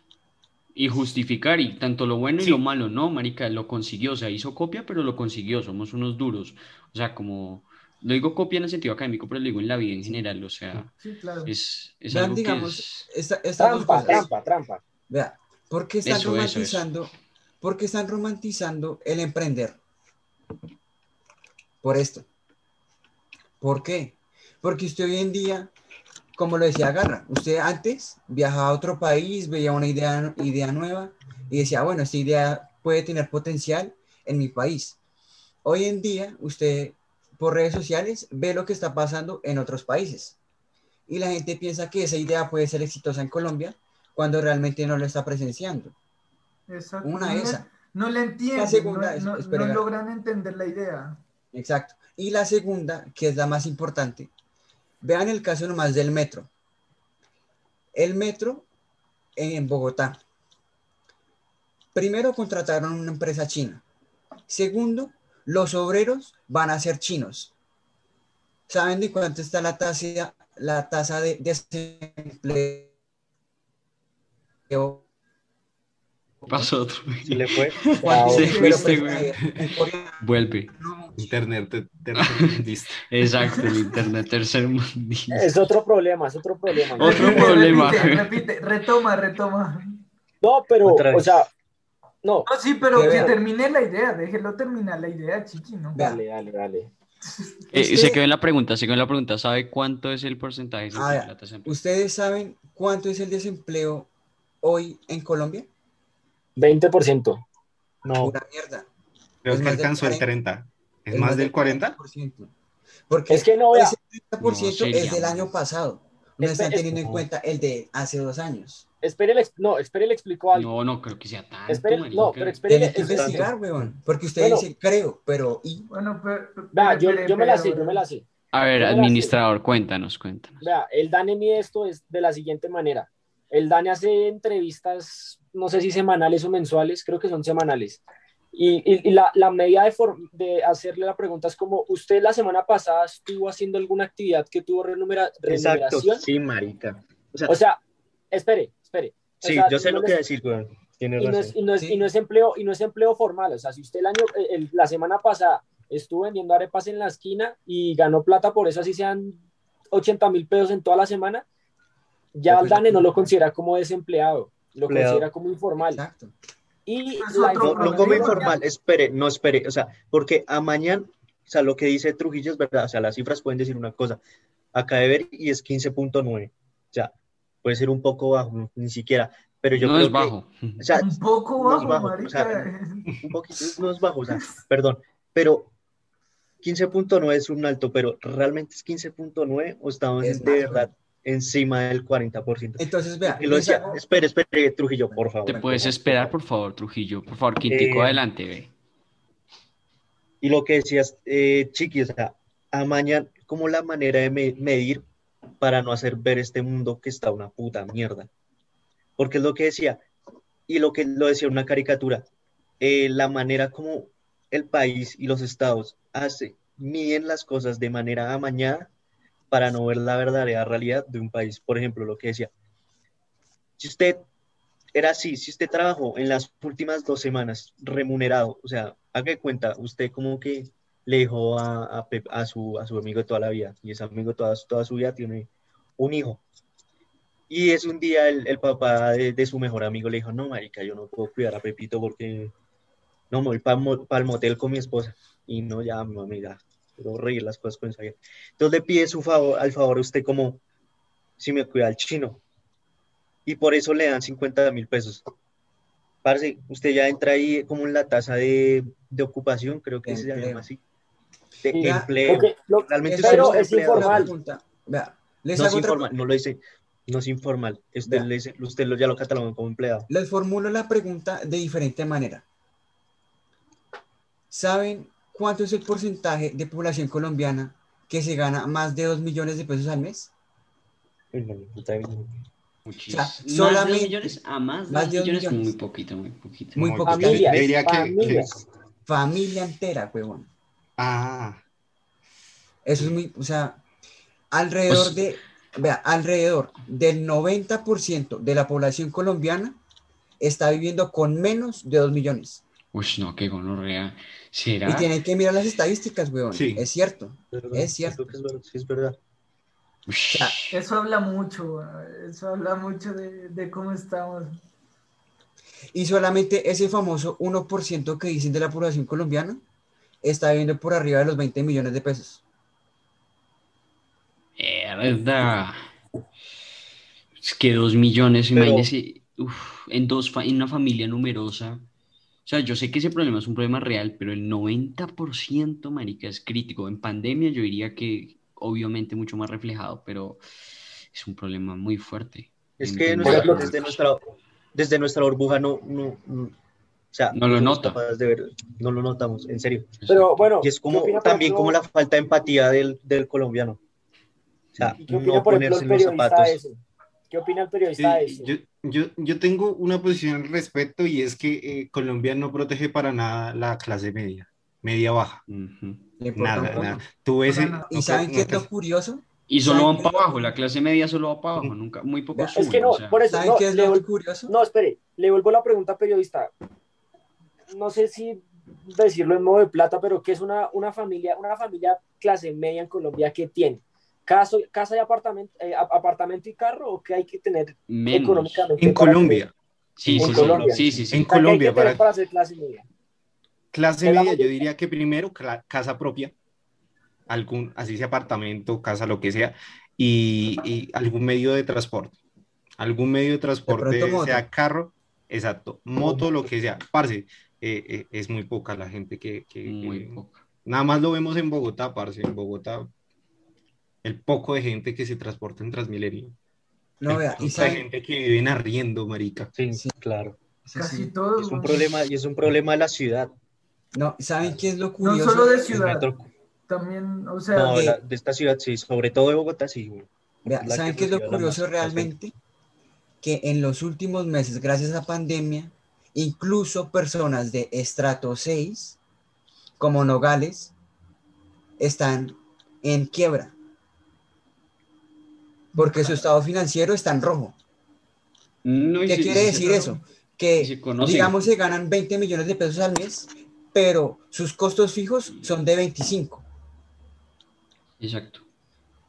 y justificar y tanto lo bueno y lo malo, no, marica, lo consiguió, o sea, hizo copia, pero lo consiguió, somos unos duros, o sea, como, lo digo copia en el sentido académico, pero lo digo en la vida en general, o sea, es, es algo digamos, que es... trampa, trampa, trampa. Vea, ¿por qué están romantizando, ¿por qué están romantizando el emprender? Por esto. ¿Por qué? Porque usted hoy en día como lo decía Garra, usted antes viajaba a otro país, veía una idea, idea nueva y decía, bueno, esta idea puede tener potencial en mi país. Hoy en día, usted por redes sociales ve lo que está pasando en otros países y la gente piensa que esa idea puede ser exitosa en Colombia cuando realmente no lo está presenciando. Exacto. Una no esa. no le entienden, segunda no, no logran entender la idea. Exacto. Y la segunda, que es la más importante, Vean el caso nomás del metro. El metro en Bogotá. Primero contrataron una empresa china. Segundo, los obreros van a ser chinos. ¿Saben de cuánto está la tasa, la tasa de desempleo? Pasó otro. Se le fue. Se fuiste, güey. Vuelve. Internet tercermundista. Exacto, el internet tercermundista. Es otro problema, es otro problema. Otro problema. Repite, retoma, retoma. No, pero, o sea, no. No, sí, pero que termine la idea, déjelo terminar la idea, chiqui, ¿no? Dale, dale, dale. Eh, se quedó en la pregunta, se quedó en la pregunta. ¿Sabe cuánto es el porcentaje de ah, ¿Ustedes saben cuánto es el desempleo hoy en Colombia? 20%. No. Pura mierda. Creo que alcanzó el 30. ¿Es, más, del 40%? Porque es que no, vea. ese 30% es del año pasado. No están teniendo en cuenta el de hace dos años. Espere, no, espere, le explico algo. No, no creo que sea tanto. Espere, no, pero espere. Tiene que investigar, weón. Porque usted dice creo, pero. ¿y? Bueno, pero. yo, yo me la sé, yo me la sé. A ver, ¿Cómo la administrador, cuéntanos, cuéntanos. Vea, el DANE mide esto es de la siguiente manera. El DANE hace entrevistas, no sé si semanales o mensuales, creo que son semanales. Y, y- y la, la medida de, de hacerle la pregunta es como, ¿usted la semana pasada estuvo haciendo alguna actividad que tuvo renumera- Exacto, remuneración? sí, marica. O sea, O sea, espere, espere. O sí, sea, yo sé no lo que decir. Tienes y no, es, razón. y, no es, Sí. y no es empleo y no es empleo formal o sea si usted el año eh, el- la semana pasada estuvo vendiendo arepas en la esquina y ganó plata por eso así sean 80 mil pesos en toda la semana ya el DANE no lo considera como desempleado lo Empleado. considera como informal Exacto. y No, no como informal, espere, no espere, o sea, porque a mañana, o sea, lo que dice Trujillo es verdad, o sea, las cifras pueden decir una cosa, acá de ver y es 15.9, o sea, puede ser un poco bajo, ni siquiera, pero yo no creo es que, bajo. o sea, Un poco no es bajo, o sea, un poquito, no es bajo, o sea, perdón, pero 15.9 es un alto, pero ¿realmente es 15.9 o estamos Es de verdad encima del 40%? Entonces, vea, Y lo les decía, hago- espere, espere, Trujillo, por favor. ¿Te puedes esperar, por favor, Trujillo? Por favor, Quintico, Eh, adelante, ve. Y lo que decías, eh, Chiqui, o sea, amañan como la manera de me- medir para no hacer ver este mundo que está una puta mierda. Porque es lo que decía, y lo que lo decía una caricatura, eh, la manera como el país y los estados hace, miden las cosas de manera amañada para no ver la verdadera realidad de un país. Por ejemplo, lo que decía, si usted era así, si usted trabajó en las últimas dos semanas remunerado, o sea, haga cuenta, usted como que le dijo a, a, su, a su amigo toda la vida, y ese amigo toda, toda su vida tiene un hijo. Y es un día el, el papá de, su mejor amigo le dijo, no, marica, yo no puedo cuidar a Pepito porque no me voy para el motel con mi esposa. Y no, ya, mi mami, ya, quiero reír las cosas con esa vieja. Entonces le pide su favor, al favor a usted como, si me cuida el chino. Y por eso le dan 50 mil pesos. Parce, usted ya entra ahí como en la tasa de, de ocupación, creo que De se empleo. llama así. De empleo. lo- Realmente usted no es informal. pregunta. Vea, les No es informal, no lo dice, no es informal. Usted, le dice, usted lo, ya lo catalogan como empleado. Les formulo la pregunta de diferente manera. ¿Saben cuánto es el porcentaje de población colombiana que se gana más de 2 millones de pesos al mes? Muchísimo. sea, ¿Más de solamente- millones? A más de más de millones, millones. muy poquito, muy poquito. Muy Muy poquito. Familias, Yo diría que-. Familia entera, huevón. Ah, Eso es muy, o sea, alrededor Pues- de, vea, alrededor del 90% de la población colombiana está viviendo con menos de 2 millones. Uy, no, qué gonorrea. Y ¿Será? tienen que mirar las estadísticas, huevón. Sí. Es cierto. ¿Verdad? Es cierto. Es verdad, sí, es verdad. Sea, Eso habla mucho, eso habla mucho de, de cómo estamos. Y solamente ese famoso 1% que dicen de la población colombiana está viviendo por arriba de los 20 millones de pesos. Mierda. Es que dos millones, Pero- imagínese, uf, en, dos en una familia numerosa. O sea, yo sé que ese problema es un problema real, pero el 90%, marica, es crítico. En pandemia yo diría que obviamente mucho más reflejado, pero es un problema muy fuerte. Es que desde, nuestra, desde nuestra burbuja no, no, no- o sea, No lo nota. de ver, no lo notamos, en serio. pero bueno Y es ¿qué como también ejemplo, como la falta de empatía del, del colombiano. O sea, ¿y qué opina, no ponerse en los zapatos. ¿Qué opina el sí, periodista de eso? yo, yo, yo tengo una posición al respecto y es que eh, Colombia no protege para nada la clase media, media baja. Nada, nada. Tú ves. ¿Y no, saben no, qué es lo curioso? Y solo ¿Saben van para abajo, la clase media solo va para abajo, nunca, muy poco Es suben, que no o sea. por eso ¿Saben no, qué es le lo curioso? No, espere, le vuelvo la pregunta periodista. No sé si decirlo en modo de plata, pero ¿qué es una, una familia, una familia clase media en Colombia que tiene? ¿Casa, casa y apartamento, eh, ap- apartamento y carro o qué hay que tener Menos. económicamente? En Colombia, Sí, En sí, sí, Colombia. sí, sí, sí. En tener- o sea, ¿qué hay Colombia, que tener para- clase media? clase media, yo diría que primero casa propia, algún, así sea apartamento, casa, lo que sea, y, y algún medio de transporte. Algún medio de transporte, pronto sea carro, exacto, moto, lo que sea. Parce, eh, eh, es muy poca la gente que, que- Muy poca. Nada más lo vemos en Bogotá, parce. En Bogotá, el poco de gente que se transporta en Transmilenio. No, vea, y saben, gente que vive en arriendo, marica. Sí, Sí. claro. sí, Casi sí. todo. Es un problema, y es un problema de la ciudad. No, ¿saben qué es lo No curioso? solo de ciudad, metro- también, o sea... No, la- de esta ciudad sí, sobre todo de Bogotá sí. Vea, ¿Saben qué es lo curioso más- realmente? Que en los últimos meses, gracias a pandemia, incluso personas de estrato 6, como Nogales, están en quiebra. Porque su estado financiero está en rojo. No, ¿Qué quiere decir eso? Que, digamos, se ganan 20 millones de pesos al mes, pero sus costos fijos son de 25. Exacto.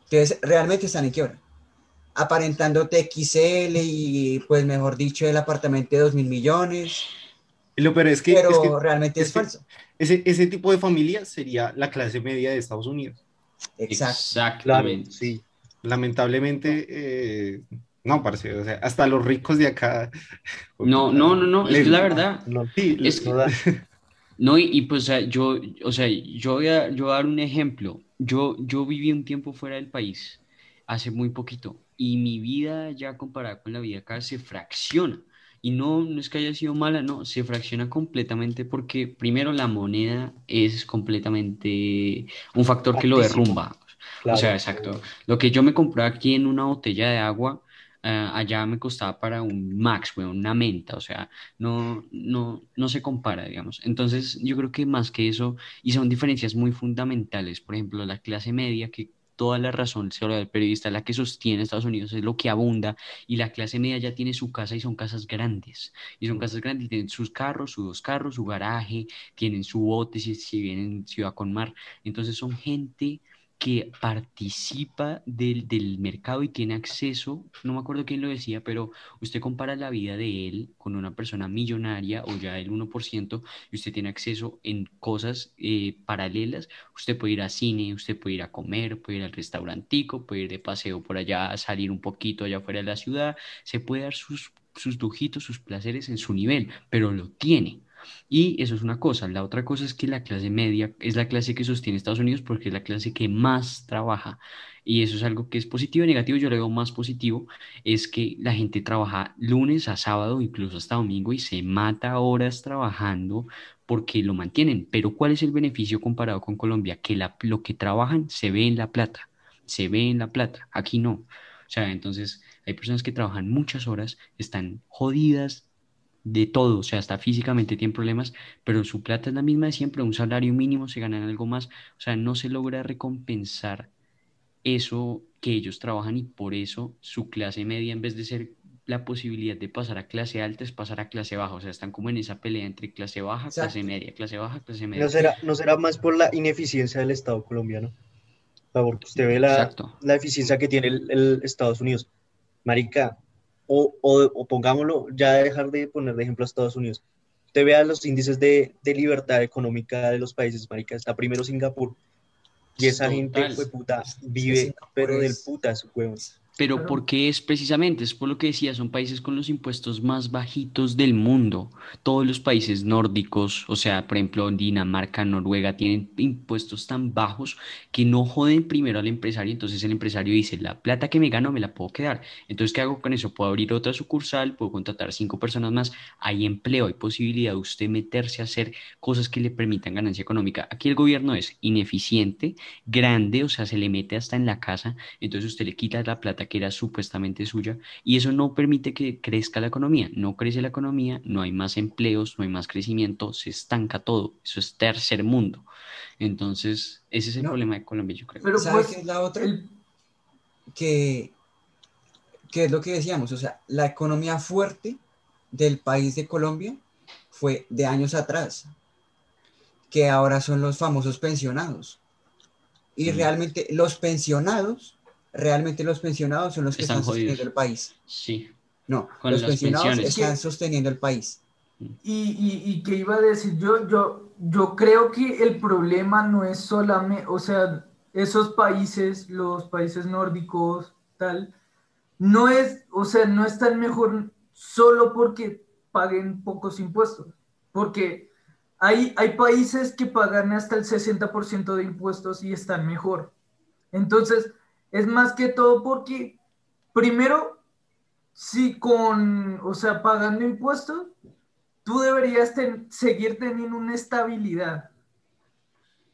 Entonces, realmente están en quiebra. Aparentando TXL y, pues, mejor dicho, el apartamento de 2 mil millones, lo peor es que, pero es que realmente es, es que- falso. ese, ese tipo de familia sería la clase media de Estados Unidos. Exacto. Exactamente. sí. Lamentablemente, eh, no, parce, o sea, hasta los ricos de acá. No, no, no, no, es Les- la verdad. No, Sí, Es no y, y, pues o sea, yo, o sea, yo voy a, yo voy a dar un ejemplo. Yo, yo viví un tiempo fuera del país, hace muy poquito, y mi vida ya comparada con la vida acá se fracciona. Y no, no es que haya sido mala, no, se fracciona completamente porque primero la moneda es completamente un factor que lo Altísimo. O sea, exacto. Lo que yo me compré aquí en una botella de agua, ah, allá me costaba para un Max, weón, una menta. O sea, no, no, no se compara, digamos. Entonces, yo creo que más que eso, y son diferencias muy fundamentales. Por ejemplo, la clase media, que toda la razón se habla del periodista, la que sostiene Estados Unidos es lo que abunda, y la clase media ya tiene su casa y son casas grandes. Y son casas grandes y tienen sus carros, sus dos carros, su garaje, tienen su bote si, si vienen en ciudad con mar. Entonces, son gente que participa del, del mercado y tiene acceso, no me acuerdo quién lo decía, pero usted compara la vida de él con una persona millonaria o ya el 1% y usted tiene acceso en cosas eh, paralelas, usted puede ir a cine, usted puede ir a comer, puede ir al restaurantico, puede ir de paseo por allá, salir un poquito allá afuera de la ciudad, se puede dar sus, sus lujitos, sus placeres en su nivel, pero lo tiene. Y eso es una cosa. La otra cosa es que la clase media es la clase que sostiene Estados Unidos porque es la clase que más trabaja. Y eso es algo que es positivo y negativo. Yo lo veo más positivo. Es que la gente trabaja lunes a sábado, incluso hasta domingo, y se mata horas trabajando porque lo mantienen. Pero ¿cuál es el beneficio comparado con Colombia? Que la- lo que trabajan se ve en la plata. Se ve en la plata. Aquí no. O sea, entonces hay personas que trabajan muchas horas, están jodidas de todo, o sea, hasta físicamente tienen problemas, pero su plata es la misma de siempre, un salario mínimo, se ganan algo más, o sea, no se logra recompensar eso que ellos trabajan y por eso su clase media, en vez de ser la posibilidad de pasar a clase alta, es pasar a clase baja, o sea, están como en esa pelea entre clase baja, clase media, clase baja, clase media. ¿No será, ¿No será más por la ineficiencia del Estado colombiano? Porque usted ve la, la eficiencia que tiene el, el Estados Unidos. Marica, o, o, o pongámoslo, ya dejar de poner de ejemplo a Estados Unidos. Usted vea los índices de, de libertad económica de los países, marica. Está primero Singapur. Y esa gente, Total. fue puta, vive, Singapur pero del es- puta su huevo. Pero Claro. ¿por qué es precisamente? Es por lo que decía, son países con los impuestos más bajitos del mundo. Todos los países nórdicos, o sea, por ejemplo, Dinamarca, Noruega, tienen impuestos tan bajos que no joden primero al empresario. Entonces el empresario dice, la plata que me gano me la puedo quedar. Entonces, ¿qué hago con eso? Puedo abrir otra sucursal, puedo contratar cinco personas más. Hay empleo, hay posibilidad de usted meterse a hacer cosas que le permitan ganancia económica. Aquí el gobierno es ineficiente, grande, o sea, se le mete hasta en la casa entonces usted le quita la plata que era supuestamente suya y eso no permite que crezca la economía. No crece la economía, no hay más empleos, no hay más crecimiento, se estanca todo. Eso es tercer mundo. Entonces, ese es el No. problema de Colombia, yo creo. Pero ¿Sabe pues, qué es la otra? el- que, que es lo que decíamos, o sea, la economía fuerte del país de Colombia fue de años atrás, que ahora son los famosos pensionados. Y realmente los pensionados, realmente los pensionados son los que Están están, jodidos. sosteniendo el país. Sí, No, Con los pensionados pensiones. están sosteniendo el país. Y, y, y que iba a decir, yo, yo, yo creo que el problema no es solamente, o sea, esos países, los países nórdicos, tal, no es, o sea, no están mejor solo porque paguen pocos impuestos, porque hay, hay países que pagan hasta el 60% de impuestos y están mejor. Entonces, es más que todo porque, primero, si con, o sea, pagando impuestos, tú deberías seguir teniendo una estabilidad.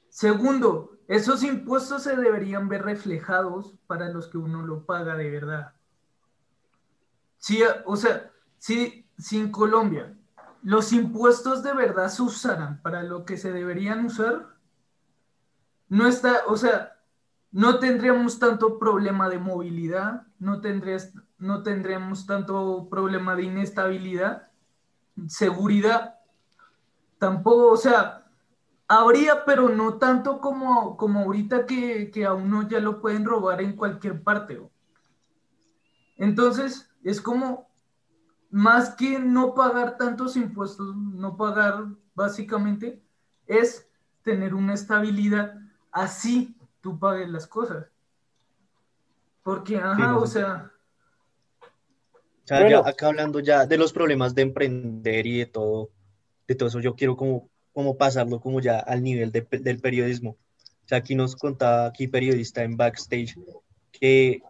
Segundo, esos impuestos se deberían ver reflejados para los que uno lo paga de verdad. Sí, o sea, si, si en Colombia los impuestos de verdad se usaran para lo que se deberían usar, no está, o sea, no tendríamos tanto problema de movilidad, no, tendrías, no tendríamos tanto problema de inestabilidad, seguridad, tampoco, o sea, habría, pero no tanto como, como ahorita que, que a uno ya lo pueden robar en cualquier parte. Entonces, es como, más que no pagar tantos impuestos, no pagar básicamente, es tener una estabilidad, así tú pagues las cosas. Porque, ajá, o sea... O sea, ya acá hablando ya de los problemas de emprender y de todo, de todo eso, yo quiero como, como pasarlo como ya al nivel del periodismo. O sea, aquí nos contaba aquí periodista en backstage que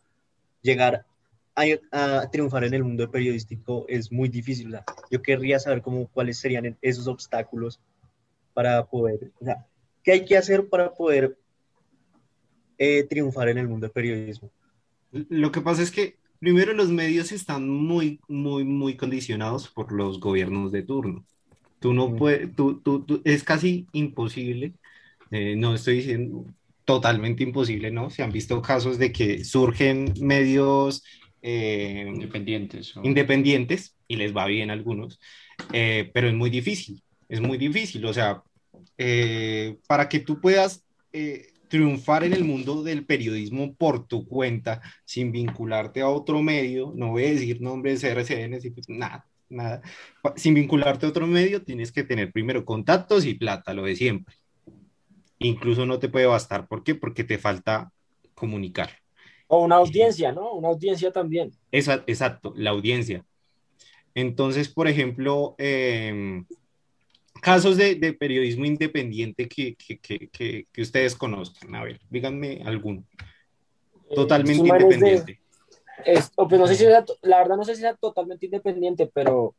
llegar a, triunfar en el mundo periodístico es muy difícil. yo querría saber cómo, cuáles serían esos obstáculos para poder, o sea, qué hay que hacer para poder eh, triunfar en el mundo del periodismo. Lo que pasa es que primero los medios están muy, muy, muy condicionados por los gobiernos de turno. Tú no puedes, tú, tú, es casi imposible, eh, no estoy diciendo totalmente imposible, ¿no? Se han visto casos de que surgen medios eh, independientes. Independientes, y les va bien a algunos, eh, pero es muy difícil, es muy difícil. O sea, eh, para que tú puedas triunfar en el mundo del periodismo por tu cuenta, sin vincularte a otro medio, no voy a decir nombres RCN, nada, nada, sin vincularte a otro medio, tienes que tener primero contactos y plata, lo de siempre. Incluso no te puede bastar, ¿por qué? Porque te falta comunicar. O una audiencia, ¿no? Una audiencia también. exacto, la audiencia. Entonces, por ejemplo, em, casos de, periodismo independiente que, que, ustedes conozcan. A ver, díganme alguno. Eh, Totalmente independiente. pues no sé si la verdad no sé si sea totalmente independiente, pero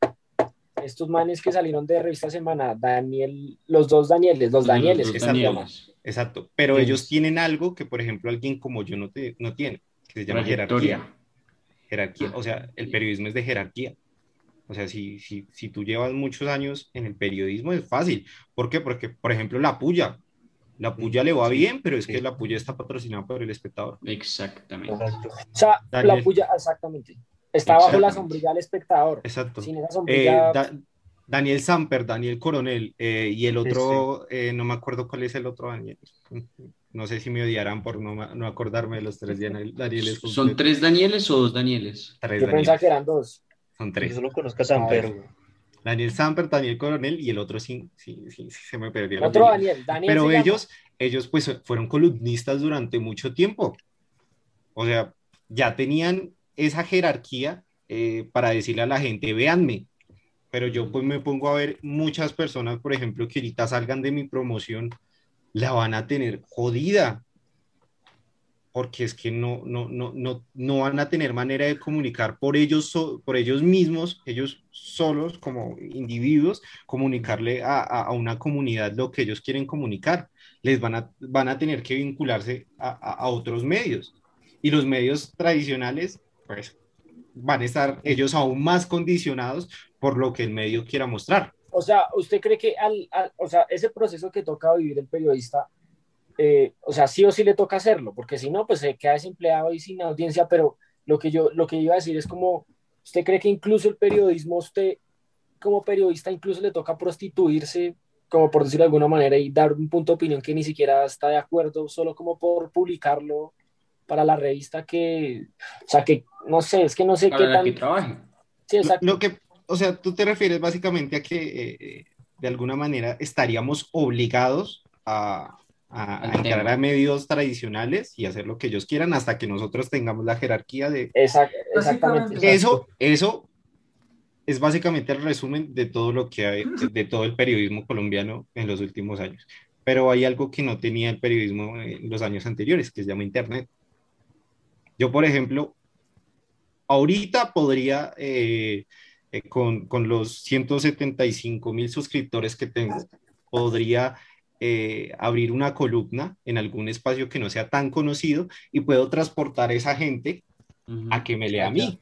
estos manes que salieron de revista semana, Daniel, los dos Danieles, los Danieles, que Danieles. Exacto, pero ellos tienen algo que, por ejemplo, alguien como yo no, te, no tiene, que se llama jerarquía. Jerarquía, o sea, el periodismo es de jerarquía. O sea, si, si, si tú llevas muchos años en el periodismo es fácil. ¿Por qué? Porque, por ejemplo, la puya. La puya le va bien, pero es que la puya está patrocinada por el espectador. Exactamente. O sea, la puya, exactamente. Está bajo la sombrilla del espectador. Exacto. Sin esa sombrilla... Eh, Daniel Samper, Daniel Coronel, eh, y el otro, eh, no me acuerdo cuál es el otro Daniel. No sé si me odiarán por no, no acordarme de los tres Danieles. ¿Son tres Danieles o dos Danieles? Tres Yo pensaba que eran dos. Son tres. Yo solo conozco a Samper. Daniel Samper, Daniel Coronel y el otro sí, sí, sí, se me perdió. Otro Daniel, Daniel. Pero ellos, ellos pues fueron columnistas durante mucho tiempo. O sea, ya tenían esa jerarquía eh, para decirle a la gente, véanme, pero yo pues me pongo a ver muchas personas, por ejemplo, que ahorita salgan de mi promoción, la van a tener jodida, porque es que no, no, no, no, no van a tener manera de comunicar por ellos, por ellos mismos, ellos solos como individuos, comunicarle a, a, una comunidad lo que ellos quieren comunicar. Les van a, van a tener que vincularse a, a otros medios. Y los medios tradicionales, pues van a estar ellos aún más condicionados por lo que el medio quiera mostrar. O sea, ¿usted cree que al, o sea, ese proceso que toca vivir el periodista, eh, o sea, sí o sí le toca hacerlo? Porque si no, pues se queda desempleado y sin audiencia, pero lo que yo, lo que iba a decir es como, ¿usted cree que incluso el periodismo, usted como periodista incluso le toca prostituirse, como por decirlo de alguna manera, y dar un punto de opinión que ni siquiera está de acuerdo, solo como por publicarlo para la revista que, o sea, que no sé, es que no sé qué tan... Que trabaje. Sí, exacto. Lo, que, o sea, tú te refieres básicamente a que eh, eh, de alguna manera estaríamos obligados a, a, entrar a medios tradicionales y hacer lo que ellos quieran hasta que nosotros tengamos la jerarquía de... exactamente. Eso, eso es básicamente el resumen de todo lo que hay, de todo el periodismo colombiano en los últimos años. Pero hay algo que no tenía el periodismo en los años anteriores, que se llama Internet. Yo, por ejemplo, ahorita podría, eh, eh, con, con, los 175 mil suscriptores que tengo, podría eh, abrir una columna en algún espacio que no sea tan conocido y puedo transportar a esa gente a que me lea a mí.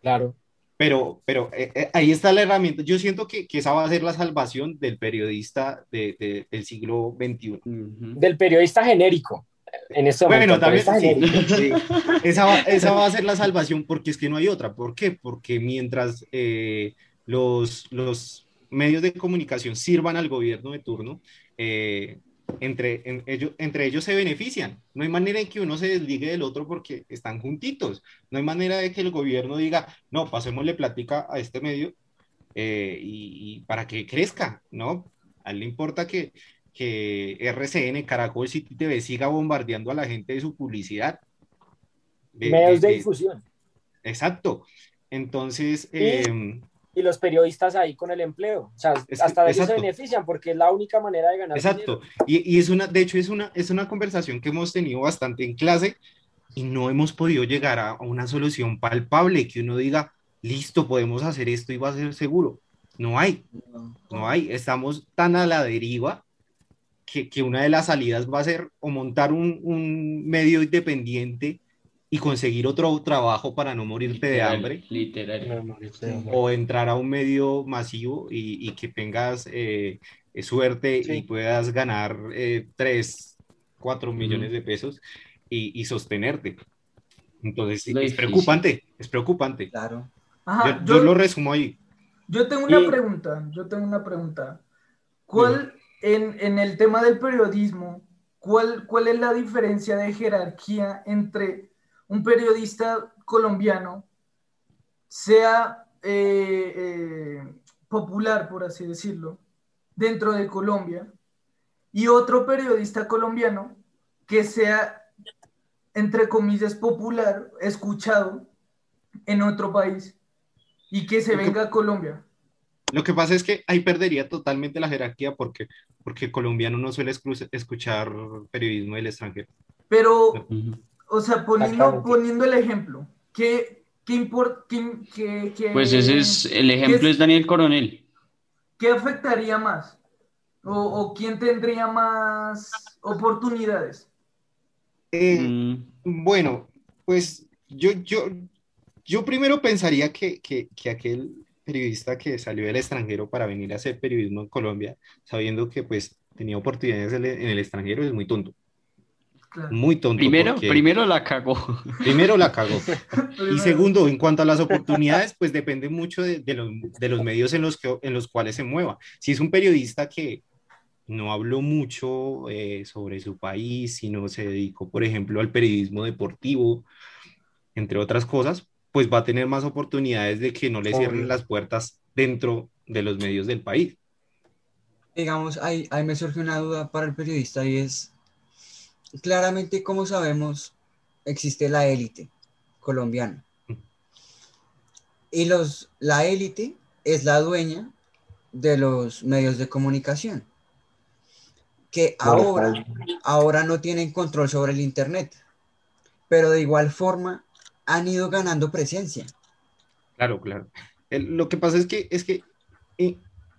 Claro. Pero, pero eh, eh, ahí está la herramienta. Yo siento que, que, esa va a ser la salvación del periodista de, de, del siglo XXI. Del periodista genérico. En este momento, bueno, también sí, sí. Esa, va, esa, va, a ser la salvación porque es que no hay otra. ¿Por qué? Porque mientras eh, los, los medios de comunicación sirvan al gobierno de turno, eh, entre, en, ellos, entre ellos se benefician. No hay manera en que uno se desligue del otro porque están juntitos. No hay manera de que el gobierno diga, no, pasémosle plática a este medio eh, y, y, para que crezca, ¿no? A él le importa que, que RCN, Caracol City TV siga bombardeando a la gente de su publicidad. De, Medios de, de, difusión. Exacto. Entonces, eh, y, los periodistas ahí con el empleo. O sea, es, hasta de eso se benefician porque es la única manera de ganar. Exacto. Y, y, es una, de hecho, es una, es una conversación que hemos tenido bastante en clase y no hemos podido llegar a, a una solución palpable que uno diga, listo, podemos hacer esto y va a ser seguro. No hay, no hay. Estamos tan a la deriva que, que, una de las salidas va a ser o montar un, un, medio independiente y conseguir otro trabajo para no morirte literal, de hambre. Literal. O entrar a un medio masivo y, y que tengas eh, suerte sí. y puedas ganar eh, 3, 4 millones mm. de pesos y, y, sostenerte. Entonces, es, es preocupante, es preocupante. Claro. Ajá, yo, yo, yo, lo resumo ahí. Yo tengo una y... pregunta, yo tengo una pregunta. ¿Cuál, en, en, el tema del periodismo, ¿cuál, ¿cuál es la diferencia de jerarquía entre un periodista colombiano, sea eh, eh, popular, por así decirlo, dentro de Colombia, y otro periodista colombiano que sea, entre comillas, popular, escuchado en otro país y que se venga a Colombia? Lo que pasa es que ahí perdería totalmente la jerarquía porque, porque colombiano no suele escuchar periodismo del extranjero. Pero, o sea, poniendo, poniendo el ejemplo, ¿qué, qué importa? Qué, qué, qué, pues ese es, el ejemplo es Daniel Coronel. ¿Qué afectaría más? ¿O, o quién tendría más oportunidades? Eh, mm. Bueno, pues yo, yo, yo primero pensaría que, que, que aquel periodista que salió del extranjero para venir a hacer periodismo en Colombia, sabiendo que pues tenía oportunidades en el extranjero, es muy tonto. Claro. Muy tonto. Primero, primero la cagó. Primero la cagó. y segundo, en cuanto a las oportunidades, pues depende mucho de, de, los, de los, medios en los, que, en los cuales se mueva. Si es un periodista que no habló mucho eh, sobre su país, sino se dedicó, por ejemplo, al periodismo deportivo, entre otras cosas, pues va a tener más oportunidades de que no le cierren Obvio. las puertas dentro de los medios del país. Digamos, ahí, ahí me surge una duda para el periodista y es, claramente, como sabemos, existe la élite colombiana. Y los, la élite es la dueña de los medios de comunicación, que ahora, ahora no tienen control sobre el Internet, pero de igual forma han ido ganando presencia. Claro, claro. El, lo que pasa es que, es que eh,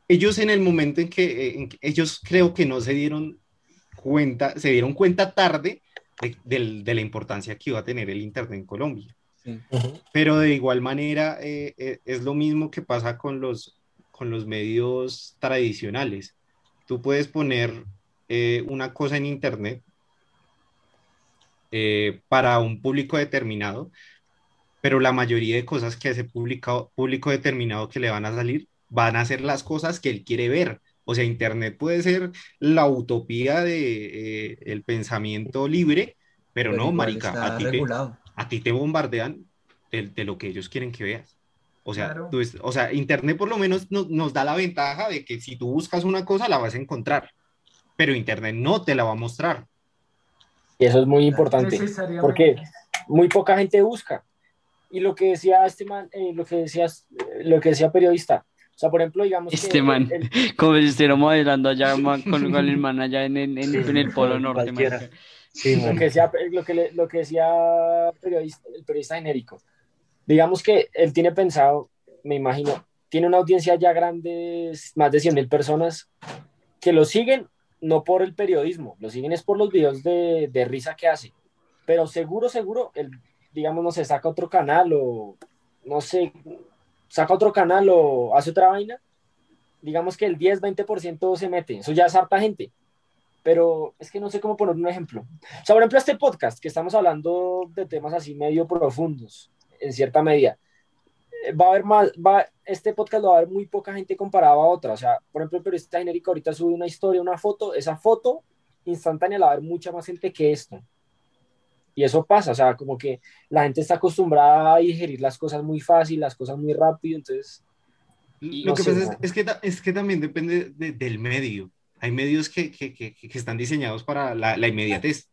ellos en el momento en que, eh, en que, ellos creo que no se dieron cuenta, se dieron cuenta tarde de, de, de la importancia que iba a tener el Internet en Colombia. Sí. Uh -huh. Pero de igual manera eh, eh, es lo mismo que pasa con los, con los medios tradicionales. Tú puedes poner eh, una cosa en Internet eh, para un público determinado, pero la mayoría de cosas que ese público, público determinado que le van a salir van a ser las cosas que él quiere ver. O sea, Internet puede ser la utopía de eh, el pensamiento libre, pero, pero no, marica, a ti, te, a ti, te, bombardean de, de, lo que ellos quieren que veas. O sea, claro. tú, o sea Internet por lo menos no, nos da la ventaja de que si tú buscas una cosa la vas a encontrar, pero Internet no te la va a mostrar. Y eso es muy importante, porque muy poca gente busca y lo que decía este man, eh, lo que decías, eh, lo que decía periodista. O sea, por ejemplo, digamos este que man, el, el... como si estuviera modelando allá man, con, con, el man allá en, en, en, en el polo norte. Sí, lo, que decía, lo, que, lo que decía periodista, el periodista genérico. Digamos que él tiene pensado, me imagino, tiene una audiencia ya grande, más de 100 mil personas que lo siguen no por el periodismo, lo siguen es por los videos de, de risa que hace. Pero seguro, seguro, el, digamos, no sé, saca otro canal o, no sé, saca otro canal o hace otra vaina, digamos que el 10-20% se mete. Eso ya es harta gente. Pero es que no sé cómo poner un ejemplo. O sea, por ejemplo, este podcast que estamos hablando de temas así medio profundos, en cierta medida eh, va a haber más, va, este podcast lo va a ver muy poca gente comparado a otra. O sea, por ejemplo, el periodista genérico ahorita sube una historia, una foto, esa foto instantánea la va a ver mucha más gente que esto. Y eso pasa, o sea, como que la gente está acostumbrada a digerir las cosas muy fácil, las cosas muy rápido, entonces... Lo que pasa es, que, es que también depende del medio. Hay medios que, que, que, que están diseñados para la, la inmediatez.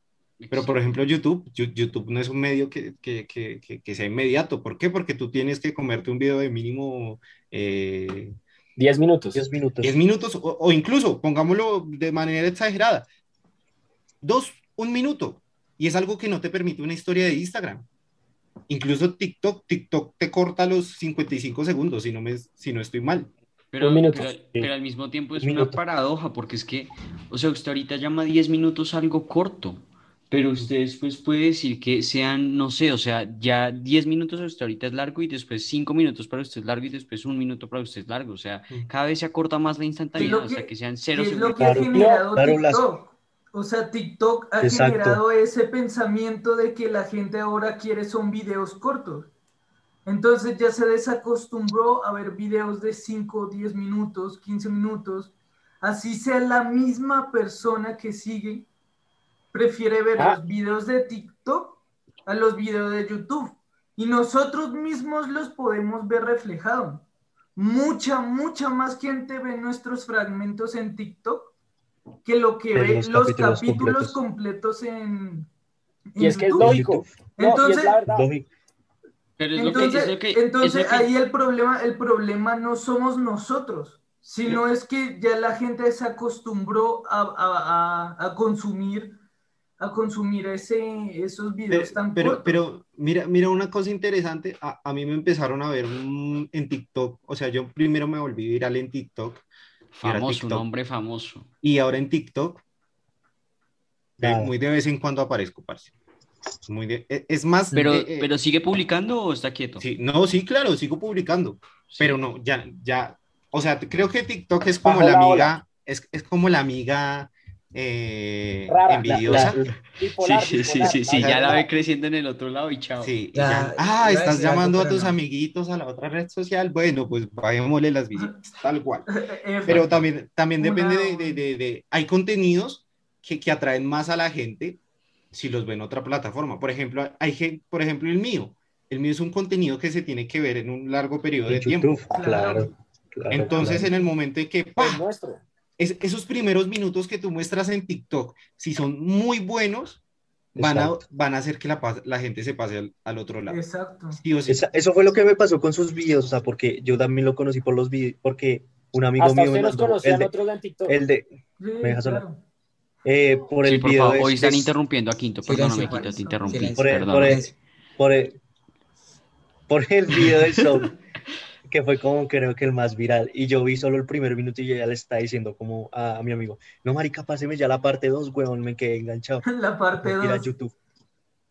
Pero, por ejemplo, YouTube, YouTube no es un medio que, que, que, que, sea inmediato. ¿Por qué? Porque tú tienes que comerte un video de mínimo... Eh, 10 minutos. 10 minutos. 10 minutos, o, o, incluso, pongámoslo de manera exagerada, dos, un minuto. Y es algo que no te permite una historia de Instagram. Incluso TikTok, TikTok te corta los 55 segundos, si no, me, si no estoy mal. Pero, pero, pero, al mismo tiempo es una paradoja, porque es que, o sea, usted ahorita llama 10 minutos algo corto. Pero usted después puede decir que sean, no sé, o sea, ya 10 minutos usted ahorita es largo y después 5 minutos para usted es largo y después un minuto para usted es largo. O sea, cada vez se acorta más la instantaneidad, o sea, que sean cero es lo que ha generado TikTok. O sea, TikTok ha Exacto. generado ese pensamiento de que la gente ahora quiere son videos cortos. Entonces ya se desacostumbró a ver videos de 5, 10 minutos, 15 minutos. Así sea la misma persona que sigue prefiere ver ah. los videos de TikTok a los videos de YouTube. Y nosotros mismos los podemos ver reflejados. Mucha, mucha más gente ve nuestros fragmentos en TikTok que lo que ve los, capítulos, completos, en, Y es que es lógico. entonces, entonces, entonces ahí el problema, el problema no somos nosotros, sino es que ya la gente se acostumbró a, a, a, a consumir a consumir ese, esos videos pero, tan pero, cortos. Pero mira, mira una cosa interesante, a, a, mí me empezaron a ver en TikTok, o sea, yo primero me volví viral en TikTok. Famoso, un hombre famoso. Y ahora en TikTok, muy de vez en cuando aparezco, parce. Muy de, e, es más... Pero, eh, pero sigue publicando o está quieto? Sí, no, sí, claro, sigo publicando, sí. pero no, ya, ya, o sea, creo que TikTok es como Bajo la amiga, es, es como la amiga eh, Rara, envidiosa. La, la, bipolar, sí, sí, bipolar, sí, sí, ya la ve creciendo en el otro lado y chao. Sí, ya, ah, estás llamando a tus no. amiguitos a la otra red social. Bueno, pues vayámosle las visitas, tal cual. Pero también, también depende de, de, de, de, Hay contenidos que, que atraen más a la gente si los ven en otra plataforma. Por ejemplo, hay por ejemplo, el mío. El mío es un contenido que se tiene que ver en un largo periodo de YouTube, tiempo. Claro. claro Entonces, claro. en el momento en que ¡pah! Es, esos primeros minutos que tú muestras en TikTok, si son muy buenos, van a, van a, hacer que la, la gente se pase al, al otro lado. Exacto. Sí o sí. Esa, eso fue lo que me pasó con sus videos, o sea, porque yo también lo conocí por los videos, porque un amigo Hasta mío me mandó el de, otros en TikTok. el de, Sí, me dejas claro. hablar. Eh, por Sí, el por video favor, hoy están de- interrumpiendo a Quinto, perdóname, Quinto, te interrumpí, por el, por el, por el, por el video del show, que fue como creo que el más viral, y yo vi solo el primer minuto y ya le estaba diciendo como a, a mi amigo, no marica, páseme ya la parte 2, huevón, me quedé enganchado. La parte Ir a 2. YouTube.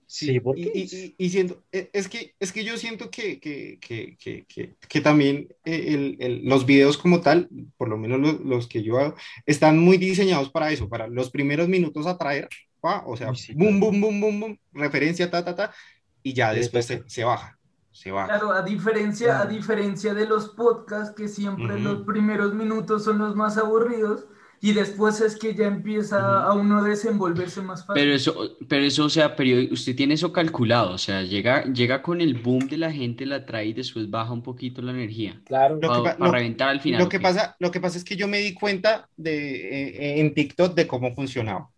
Sí, Sí, ¿por y, y, y- y siento, e- es que, es que yo siento que, que, que, que, que, que también eh, el, el- los videos como tal, por lo menos los, los que yo hago, están muy diseñados para eso, para los primeros minutos atraer, ¿va? o sea, sí, boom, boom, boom, boom, boom, referencia, ta, ta, ta, y ya después se, se baja, se baja. Claro, a diferencia, a diferencia de los podcasts, que siempre Ujú. los primeros minutos son los más aburridos, y después es que ya empieza Ujú. a uno desenvolverse más fácil. Pero eso, pero eso, o sea, pero usted tiene eso calculado, o sea, llega, llega con el boom de la gente, la trae y después baja un poquito la energía. Claro. Lo que Para, pa- reventar al final. Lo ¿o que, pasa, lo que pasa es que yo me di cuenta de, eh, en TikTok de cómo funcionaba.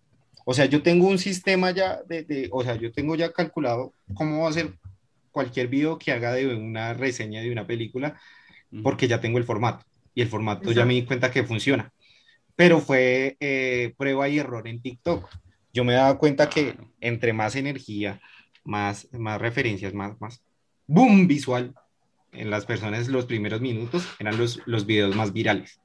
O sea, yo tengo un sistema ya de, de- o sea, yo tengo ya calculado cómo va a ser cualquier video que haga de una reseña de una película, porque ya tengo el formato. Y el formato ya me di cuenta que funciona. Pero fue eh, prueba y error en TikTok. Yo me daba cuenta que entre más energía, más, más referencias, más, más boom visual en las personas los primeros minutos eran los, los videos más virales.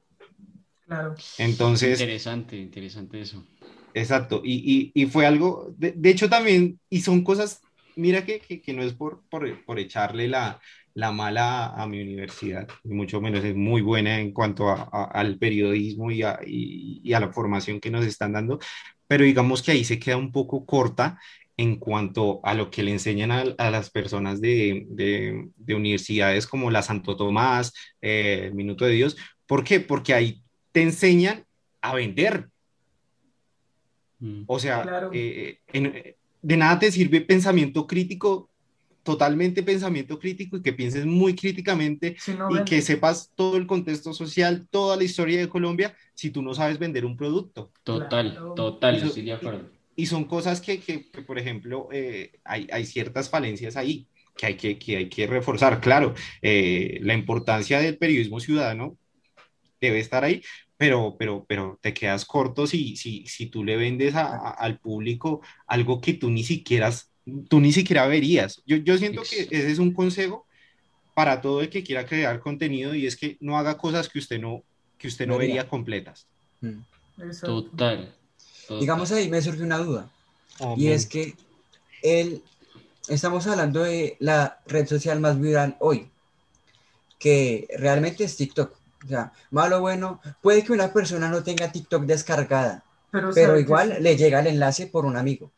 Claro. Entonces, Interesante, interesante eso. Exacto, y, y, y fue algo, de, de, hecho también, y son cosas, mira que, que, que no es por, por, por echarle la, la, mala a mi universidad, ni mucho menos es muy buena en cuanto a, a, al periodismo y a, y, y a la formación que nos están dando, pero digamos que ahí se queda un poco corta en cuanto a lo que le enseñan a, a las personas de, de, de, universidades como la Santo Tomás, eh, el Minuto de Dios. ¿Por qué? Porque ahí te enseñan a vender. O sea, Claro. eh, en- de nada te sirve pensamiento crítico, totalmente pensamiento crítico y que pienses muy críticamente Si no y que sepas todo el contexto social, toda la historia de Colombia, si tú no sabes vender un producto. Total, Claro. total, Eso- estoy de acuerdo. Y son cosas que, que, que, por ejemplo, eh, hay, hay ciertas falencias ahí que hay que, que, hay que reforzar. Claro, eh, la importancia del periodismo ciudadano debe estar ahí, pero, pero, pero te quedas corto si, si, si tú le vendes a- a- al público algo que tú ni siquiera, tú ni siquiera verías. Yo, yo siento que ese es un consejo para todo el que quiera crear contenido y es que no haga cosas que usted no, que usted no Vería. completas. Mm. Total. total. Digamos ahí me surge una duda. Y Amén. es que el, estamos hablando de la red social más viral hoy, que realmente es TikTok. O sea, malo o bueno, puede que una persona no tenga TikTok descargada, Pero, pero ¿sabes igual le llega el enlace por un amigo.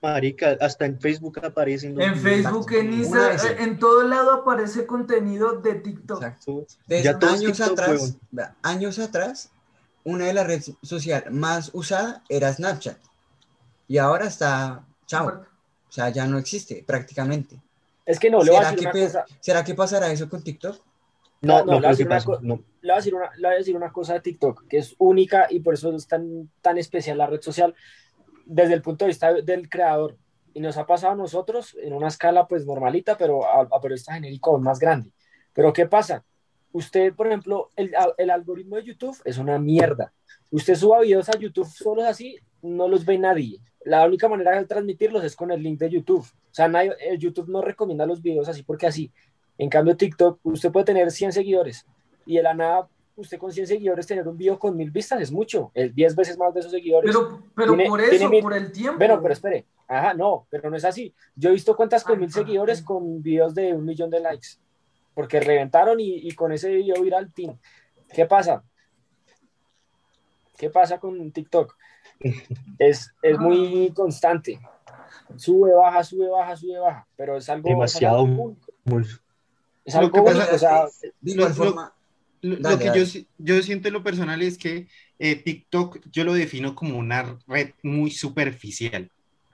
Marica, hasta en Facebook aparecen los En. Facebook, en Instagram, sí. en todo lado aparece contenido de TikTok. Exacto. Entonces, Ya años TikTok, atrás, años atrás, una de las redes sociales más usada era Snapchat. Y ahora está, chao. O sea, ya no existe prácticamente. Es que no, le voy a ¿Será decir que, una pe- cosa. ¿Será que pasará eso con TikTok? No, No, no, le voy No. le voy a decir una, le voy a decir una cosa de TikTok, que es única y por eso es tan, tan especial la red social desde el punto de vista del creador. Y nos ha pasado a nosotros en una escala pues normalita, pero a, a periodista genérico aún más grande. Pero ¿qué pasa? Usted, por ejemplo, el, el algoritmo de YouTube es una mierda. Usted suba videos a YouTube solos así, no los ve nadie. La única manera de transmitirlos es con el link de YouTube. O sea, nadie, el YouTube no recomienda los videos así porque así. En cambio, TikTok, usted puede tener 100 seguidores y de la nada, usted con 100 seguidores tener un video con mil vistas es mucho, es 10 veces más de esos seguidores. Pero, pero Tiene- por tiene eso, mil- por el tiempo. Bueno, pero espere, ajá, no, pero no es así. Yo he visto cuentas con Ay, mil seguidores con videos de un millón de likes, porque reventaron y, y con ese video viral, tin. ¿Qué pasa? ¿Qué pasa con TikTok? Es, es muy constante. Sube, baja, sube, baja, sube, baja, pero es algo Demasiado. Es algo, único. Muy- Es Lo algo que pasa o sea, Lo- que dale. yo, yo siento en lo personal es que eh, TikTok yo lo defino como una red muy superficial,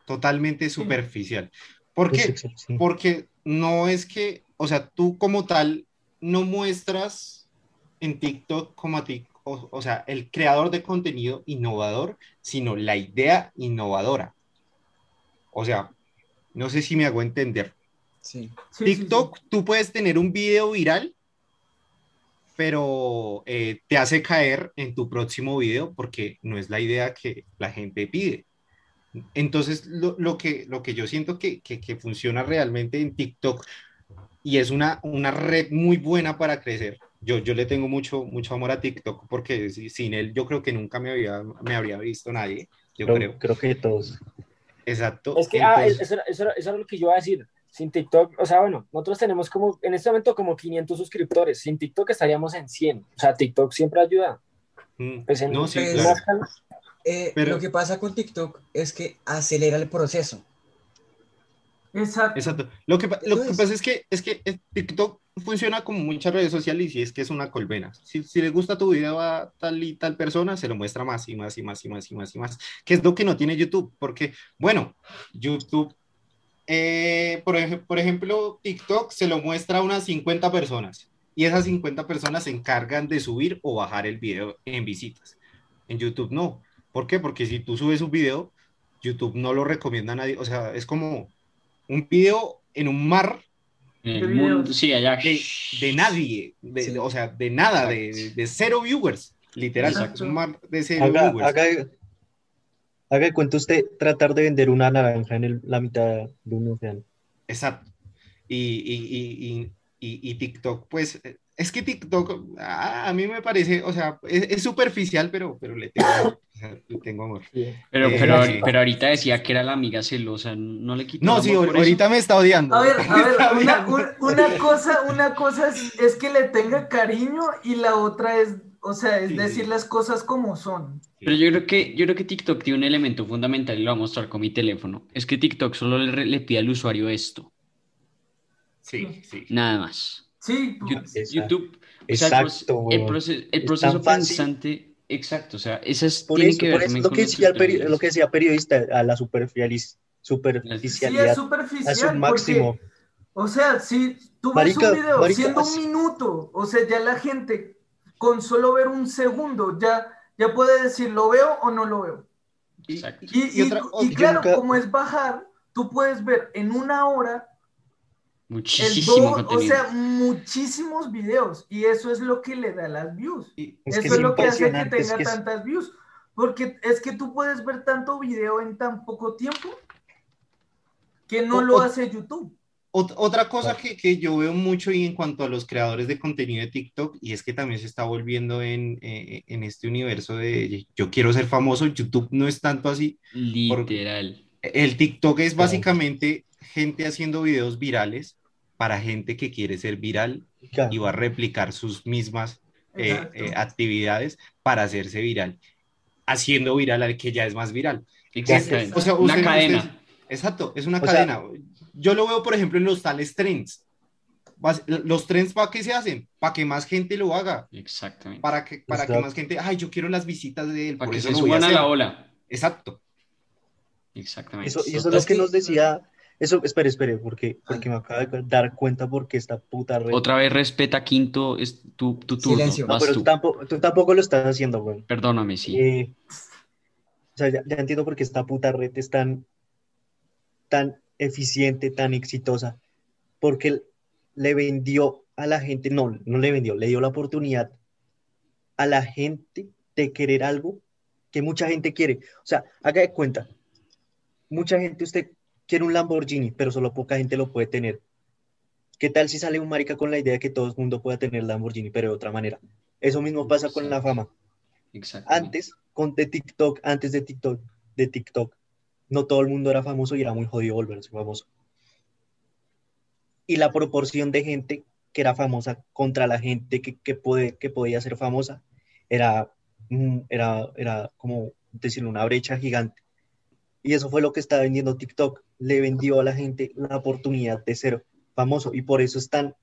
totalmente superficial. ¿Por qué? sí. Porque no es que, o sea, tú como tal no muestras en TikTok como a ti, o, o sea, el creador de contenido innovador, sino la idea innovadora. O sea, no sé si me hago entender. Sí. Sí, sí, sí. TikTok, tú puedes tener un video viral, pero eh, te hace caer en tu próximo video porque no es la idea que la gente pide. Entonces, lo, lo que, lo que yo siento que, que, que funciona realmente en TikTok y es una, una red muy buena para crecer. Yo, yo le tengo mucho, mucho amor a TikTok porque si- sin él yo creo que nunca me, había, me habría visto nadie, yo Creo, creo. creo que todos. Exacto. Es que, ah, Entonces- eso, era, eso, era, eso era lo que yo iba a decir. Sin TikTok, o sea, bueno, nosotros tenemos como, en este momento, como 500 suscriptores. Sin TikTok estaríamos en 100. O sea, TikTok siempre ayuda. Mm, Pues en, no, sí, pues, claro. Eh, Pero- Lo que pasa con TikTok es que acelera el proceso. Exacto. Exacto. Lo que, lo que pasa es que, es que eh, TikTok funciona como muchas redes sociales y es que es una colmena. Si, si le gusta tu video a tal y tal persona, se lo muestra más y más y más y más y más y más. Que es lo que no tiene YouTube. Porque, bueno, YouTube, eh, por, ej- por ejemplo, TikTok se lo muestra a unas 50 personas y esas 50 personas se encargan de subir o bajar el video en visitas. En YouTube no. ¿Por qué? Porque si tú subes un video, YouTube no lo recomienda a nadie. O sea, es como un video en un mar sí, allá. de, de nadie, de- Sí. o sea, de nada, de, de cero viewers, literal, Exacto. es un mar de cero Haga, viewers. haga, haga de cuenta usted tratar de vender una naranja en el- la mitad de un océano. Exacto. Y, y, y, y, TikTok, pues, Es que TikTok, ah, a mí me parece, o sea, es, es superficial, pero, pero le tengo, le tengo amor. Pero, Eh, pero, sí. pero ahorita decía que era la amiga celosa, no le quito No, sí, por eso. ahorita me está odiando. A ver, a ver, una, una cosa, una cosa es, es que le tenga cariño y la otra es, o sea, es Sí, decir sí. las cosas como son. Pero yo creo que, yo creo que TikTok tiene un elemento fundamental y lo voy a mostrar con mi teléfono. Es que TikTok solo le, le pide al usuario esto, Sí, sí. nada más. Sí, pues, Exacto. YouTube, o sea, el, Exacto, el weón. proce- el Es proceso pensante, exacto, o sea, esas Por tiene eso, que por ver eso lo que decía el peri- preferencias. lo que decía periodista, a la superficialis- sí, superficialidad es a su superficial. máximo. Porque, o sea, si tú ves Marica, un video marica, siendo un sí. minuto, o sea, ya la gente con solo ver un segundo ya, ya puede decir, ¿lo veo o no lo veo? Y, Y y- otra- y yo claro, nunca- como es bajar, tú puedes ver en una hora el Muchísimo do- o sea, muchísimos videos. Y eso es lo que le da las views. Y- Es eso es, es lo que hace que es tenga que es- tantas views. Porque es que tú puedes ver tanto video en tan poco tiempo que no O- lo hace YouTube. Ot- Otra cosa que, que yo veo mucho y en cuanto a los creadores de contenido de TikTok, y es que también se está volviendo en, eh, en este universo de yo quiero ser famoso, YouTube no es tanto así. Literal. El TikTok es básicamente gente haciendo videos virales para gente que quiere ser viral Ya. y va a replicar sus mismas eh, eh, actividades para hacerse viral, haciendo viral al que ya es más viral. Exactamente. O sea, Una cadena. exacto, es una O sea- cadena. Yo lo veo, por ejemplo, en los tales trends. Los trends, ¿para qué se hacen? Para que más gente lo haga. Exactamente. Para que, para que más gente, ay, yo quiero las visitas de él, Para por que eso se a suban a la ola. Exacto. Exactamente. Eso, y eso es lo que nos decía. Eso, espere, espere, porque, porque me acabo de dar cuenta porque esta puta red. Otra vez respeta quinto, es tu, tu turno. Silencio. No, pero tú. tú tampoco, tú tampoco lo estás haciendo, güey. Perdóname, sí. Eh, o sea, ya, ya entiendo por qué esta puta red es tan, tan eficiente, tan exitosa. Porque le vendió a la gente, no, no le vendió, le dio la oportunidad a la gente de querer algo que mucha gente quiere. O sea, haga de cuenta, mucha gente usted quiere un Lamborghini, pero solo poca gente lo puede tener. ¿Qué tal si sale un marica con la idea de que todo el mundo pueda tener Lamborghini, pero de otra manera? Eso mismo pasa con la fama. Antes, con de TikTok, antes de TikTok, de TikTok, no todo el mundo era famoso y era muy jodido volverse famoso. Y la proporción de gente que era famosa contra la gente que, que, puede, que podía ser famosa era, mm, era, era como decir una brecha gigante. Y eso fue lo que está vendiendo TikTok. Le vendió a la gente la oportunidad de ser famoso y por eso es tan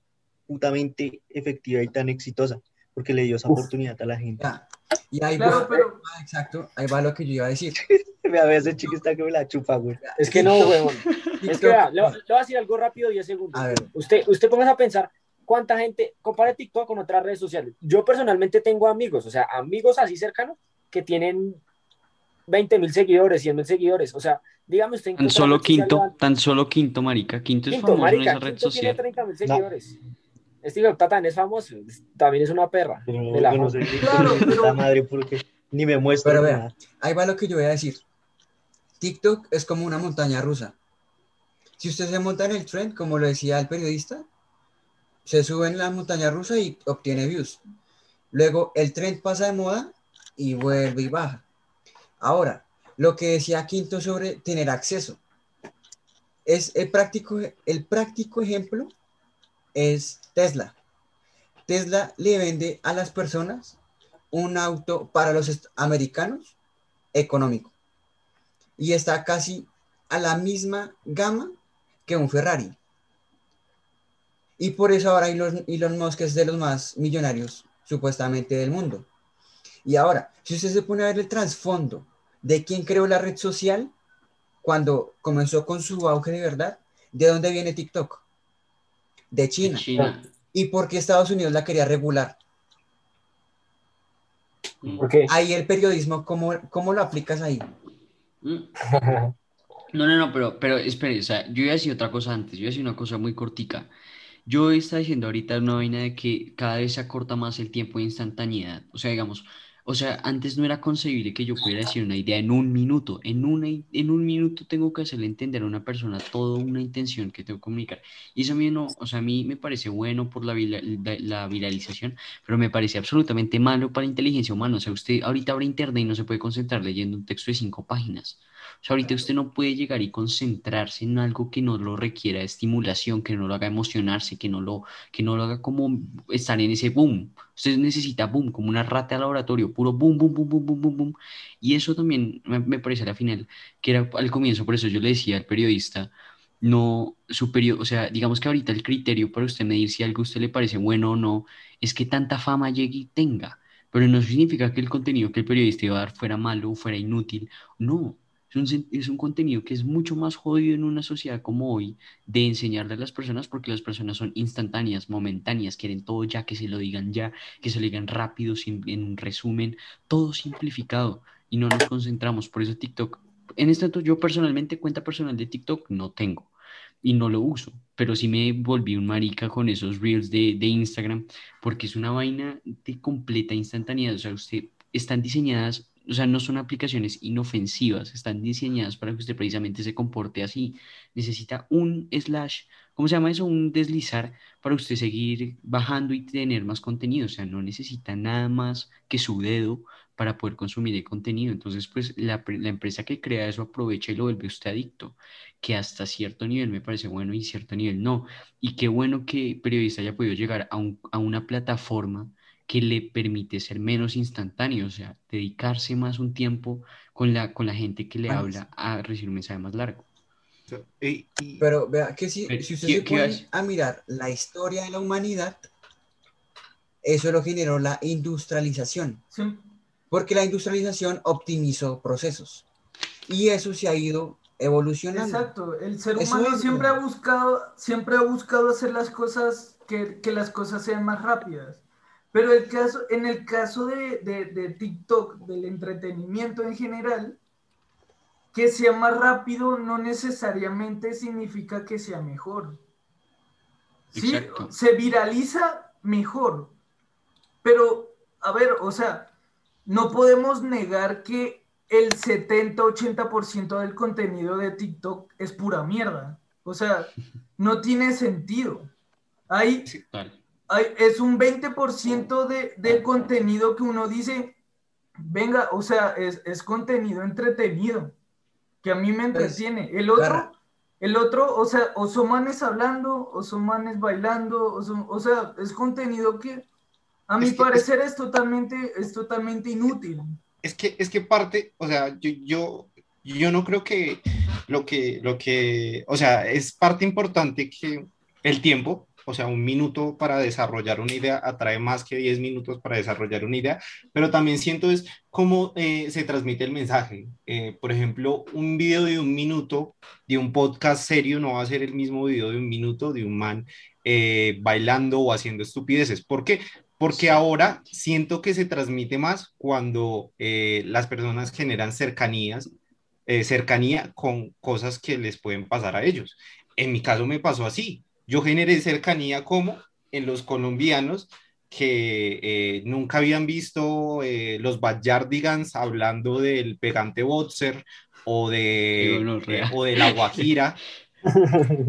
putamente efectiva y tan exitosa, porque le dio esa Uf. oportunidad a la gente. Ya. Y ahí Claro, va, pero ah, exacto, ahí va lo que yo iba a decir. Me a veces chiquita que me la chupa, güey. Es que no, huevón. Es que vea, le, le voy a decir algo rápido, 10 segundos. A ver, Usted, usted póngase a pensar cuánta gente compara TikTok con otras redes sociales. Yo personalmente tengo amigos, o sea, amigos así cercanos que tienen 20 mil seguidores, 100 mil seguidores. O sea, dígame usted en Tan solo social quinto, tan solo quinto, marica. Quinto es Quinto, famoso en marica, esa red Quinto tiene social. 30 mil No. seguidores. Este puta también es famoso, también es una perra. Pero de la no sé Claro, pero- la madre porque ni me muestra Pero vea. ahí va lo que yo voy a decir. TikTok es como una montaña rusa. Si usted se monta en el trend, como lo decía el periodista, se sube en la montaña rusa y obtiene views. Luego el trend pasa de moda y vuelve y baja. Ahora, lo que decía Quinto sobre tener acceso. Es el práctico, el práctico ejemplo es Tesla. Tesla le vende a las personas un auto para los americanos económico y está casi a la misma gama que un Ferrari. Y por eso ahora Elon, Elon Musk es de los más millonarios supuestamente del mundo. Y ahora, si usted se pone a ver el trasfondo de quién creó la red social cuando comenzó con su auge de verdad, ¿de dónde viene TikTok? De China. China. ¿Y por qué Estados Unidos la quería regular? ¿Por qué? Ahí el periodismo, ¿cómo, cómo lo aplicas ahí? Mm. No, no, no, pero, pero espere, o sea, yo iba a decir otra cosa antes, yo iba a decir una cosa muy cortica. Yo estaba diciendo ahorita una vaina de que cada vez se acorta más el tiempo de instantaneidad. O sea, digamos, o sea, antes no era concebible que yo pudiera decir una idea en un minuto. En, una, en un minuto tengo que hacerle entender a una persona toda una intención que tengo que comunicar. Y eso a mí no, o sea, a mí me parece bueno por la, la viralización, pero me parece absolutamente malo para la inteligencia humana. O sea, usted ahorita abre internet y no se puede concentrar leyendo un texto de cinco páginas. O sea, ahorita usted no puede llegar y concentrarse en algo que no lo requiera estimulación, que no lo haga emocionarse, que no lo, que no lo haga como estar en ese boom. Usted necesita boom, como una rata de laboratorio, puro boom, boom, boom, boom, boom, boom, boom. Y eso también me, parece al final, que era al comienzo, por eso yo le decía al periodista, no superior, o sea, digamos que ahorita el criterio para usted medir si algo a usted le parece bueno o no, es que tanta fama llegue y tenga. Pero no significa que el contenido que el periodista iba a dar fuera malo fuera inútil. No, es un, contenido que es mucho más jodido en una sociedad como hoy de enseñarle a las personas porque las personas son instantáneas, momentáneas, quieren todo ya, que se lo digan ya, que se lo digan rápido, sin, en un resumen, todo simplificado y no nos concentramos. Por eso TikTok, en este momento yo personalmente cuenta personal de TikTok no tengo y no lo uso, pero sí me volví un marica con esos reels de, de Instagram porque es una vaina de completa instantaneidad, o sea, usted están diseñadas o sea, no son aplicaciones inofensivas, están diseñadas para que usted precisamente se comporte así. Necesita un slash, ¿cómo se llama eso? Un deslizar para usted seguir bajando y tener más contenido. O sea, no necesita nada más que su dedo para poder consumir el contenido. Entonces, pues la, empresa que crea eso aprovecha y lo vuelve usted adicto, que hasta cierto nivel me parece bueno y cierto nivel no. Y qué bueno que periodista haya podido llegar a, a una plataforma que le permite ser menos instantáneo, o sea, dedicarse más un tiempo con la, con la gente que le habla a recibir un mensaje más largo. Pero vea que si, si usted se pone a mirar la historia de la humanidad, eso lo generó la industrialización. Porque la industrialización optimizó procesos. Y eso se ha ido evolucionando. Exacto, el ser humano siempre ha buscado, siempre ha buscado hacer las cosas, que, que las cosas sean más rápidas. Pero el caso, en el caso de, de, TikTok, del entretenimiento en general, que sea más rápido no necesariamente significa que sea mejor. Sí, se viraliza mejor. Pero, a ver, o sea, no podemos negar que el 70-80% del contenido de TikTok es pura mierda. O sea, no tiene sentido. Hay, es un 20% de, de, contenido que uno dice, venga, o sea, es, contenido entretenido, que a mí me entretiene. El otro, el otro, o sea, o son manes hablando, o son manes bailando, o, sea, es contenido que a mi parecer es, totalmente, es totalmente inútil. Es que, es que parte, o sea, yo, yo, yo no creo que lo que, lo que, o sea, es parte importante que el tiempo, o sea, un minuto para desarrollar una idea atrae más que 10 minutos para desarrollar una idea, pero también siento es cómo eh, se transmite el mensaje. Eh, por ejemplo, un video de un minuto de un podcast serio no va a ser el mismo video de un minuto de un man eh, bailando o haciendo estupideces. ¿Por qué? Porque ahora siento que se transmite más cuando las personas generan cercanías, cercanía con cosas que les pueden pasar a ellos. En mi caso me pasó así yo generé cercanía como en los colombianos que eh, nunca habían visto eh, los Backyardigans hablando del pegante boxer o de, eh, o de la guajira.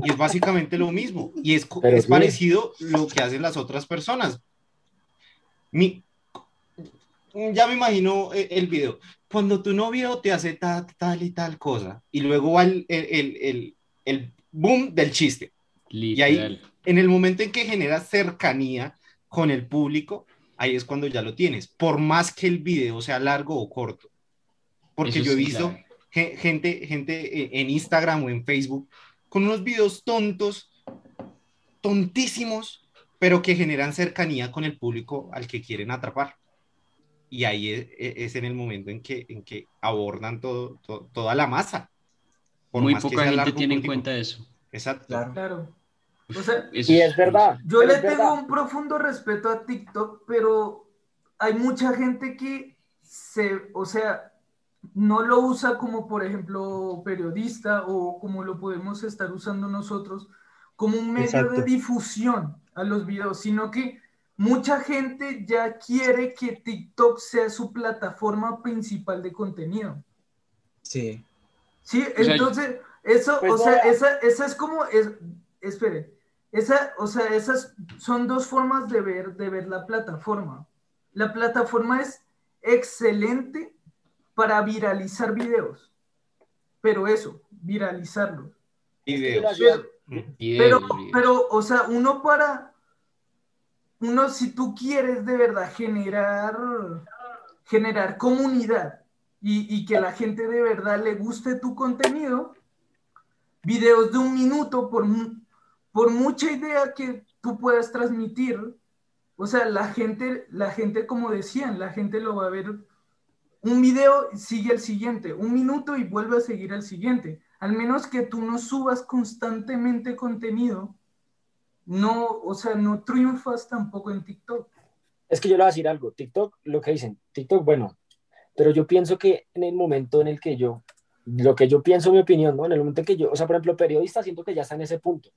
y es básicamente lo mismo. Y es, es parecido lo que hacen las otras personas. Mi, ya me imagino el, video. Cuando tu novio te hace tal, tal y tal cosa, y luego va el, el, el, el boom del chiste. Y ahí, en el momento en que generas cercanía con el público, ahí es cuando ya lo tienes, por más que el video sea largo o corto. Porque yo he visto gente, gente e, en Instagram o en Facebook con unos videos tontos, tontísimos, pero que generan cercanía con el público al que quieren atrapar. Y ahí es, e, en el momento en que, en que abordan todo, toda la masa. Muy poca gente tiene en cuenta eso. Exacto. claro y es verdad. Yo le tengo un profundo respeto a TikTok, pero hay mucha gente que se, o sea, no lo usa como, por ejemplo, periodista o como lo podemos estar usando nosotros, como un medio de difusión a los videos, sino que mucha gente ya quiere que TikTok sea su plataforma principal de contenido. Sí. Sí, O sea, entonces, eso, pues o sea, no- esa, esa es como, es, espere, esa, o sea, esas son dos formas de ver, de ver la plataforma. La plataforma es excelente para viralizar videos, pero eso, viralizarlos. Videos. Pero, pero, o sea, uno para, uno si tú quieres de verdad generar, generar comunidad y, y que la gente de verdad le guste tu contenido, videos de un minuto, por, por mucha idea que tú puedas transmitir, o sea, la gente, la gente, como decían, la gente lo va a ver un video, sigue el siguiente, un minuto y vuelve a seguir al siguiente. Al menos que tú no subas constantemente contenido, no, o sea, no triunfas tampoco en TikTok. Es que yo le voy a decir algo. TikTok, lo que dicen, TikTok, bueno, pero yo pienso que en el momento en el que yo, lo que yo pienso, mi opinión, ¿no? En el momento en que yo, o sea, por ejemplo, periodista, siento que ya está en ese punto,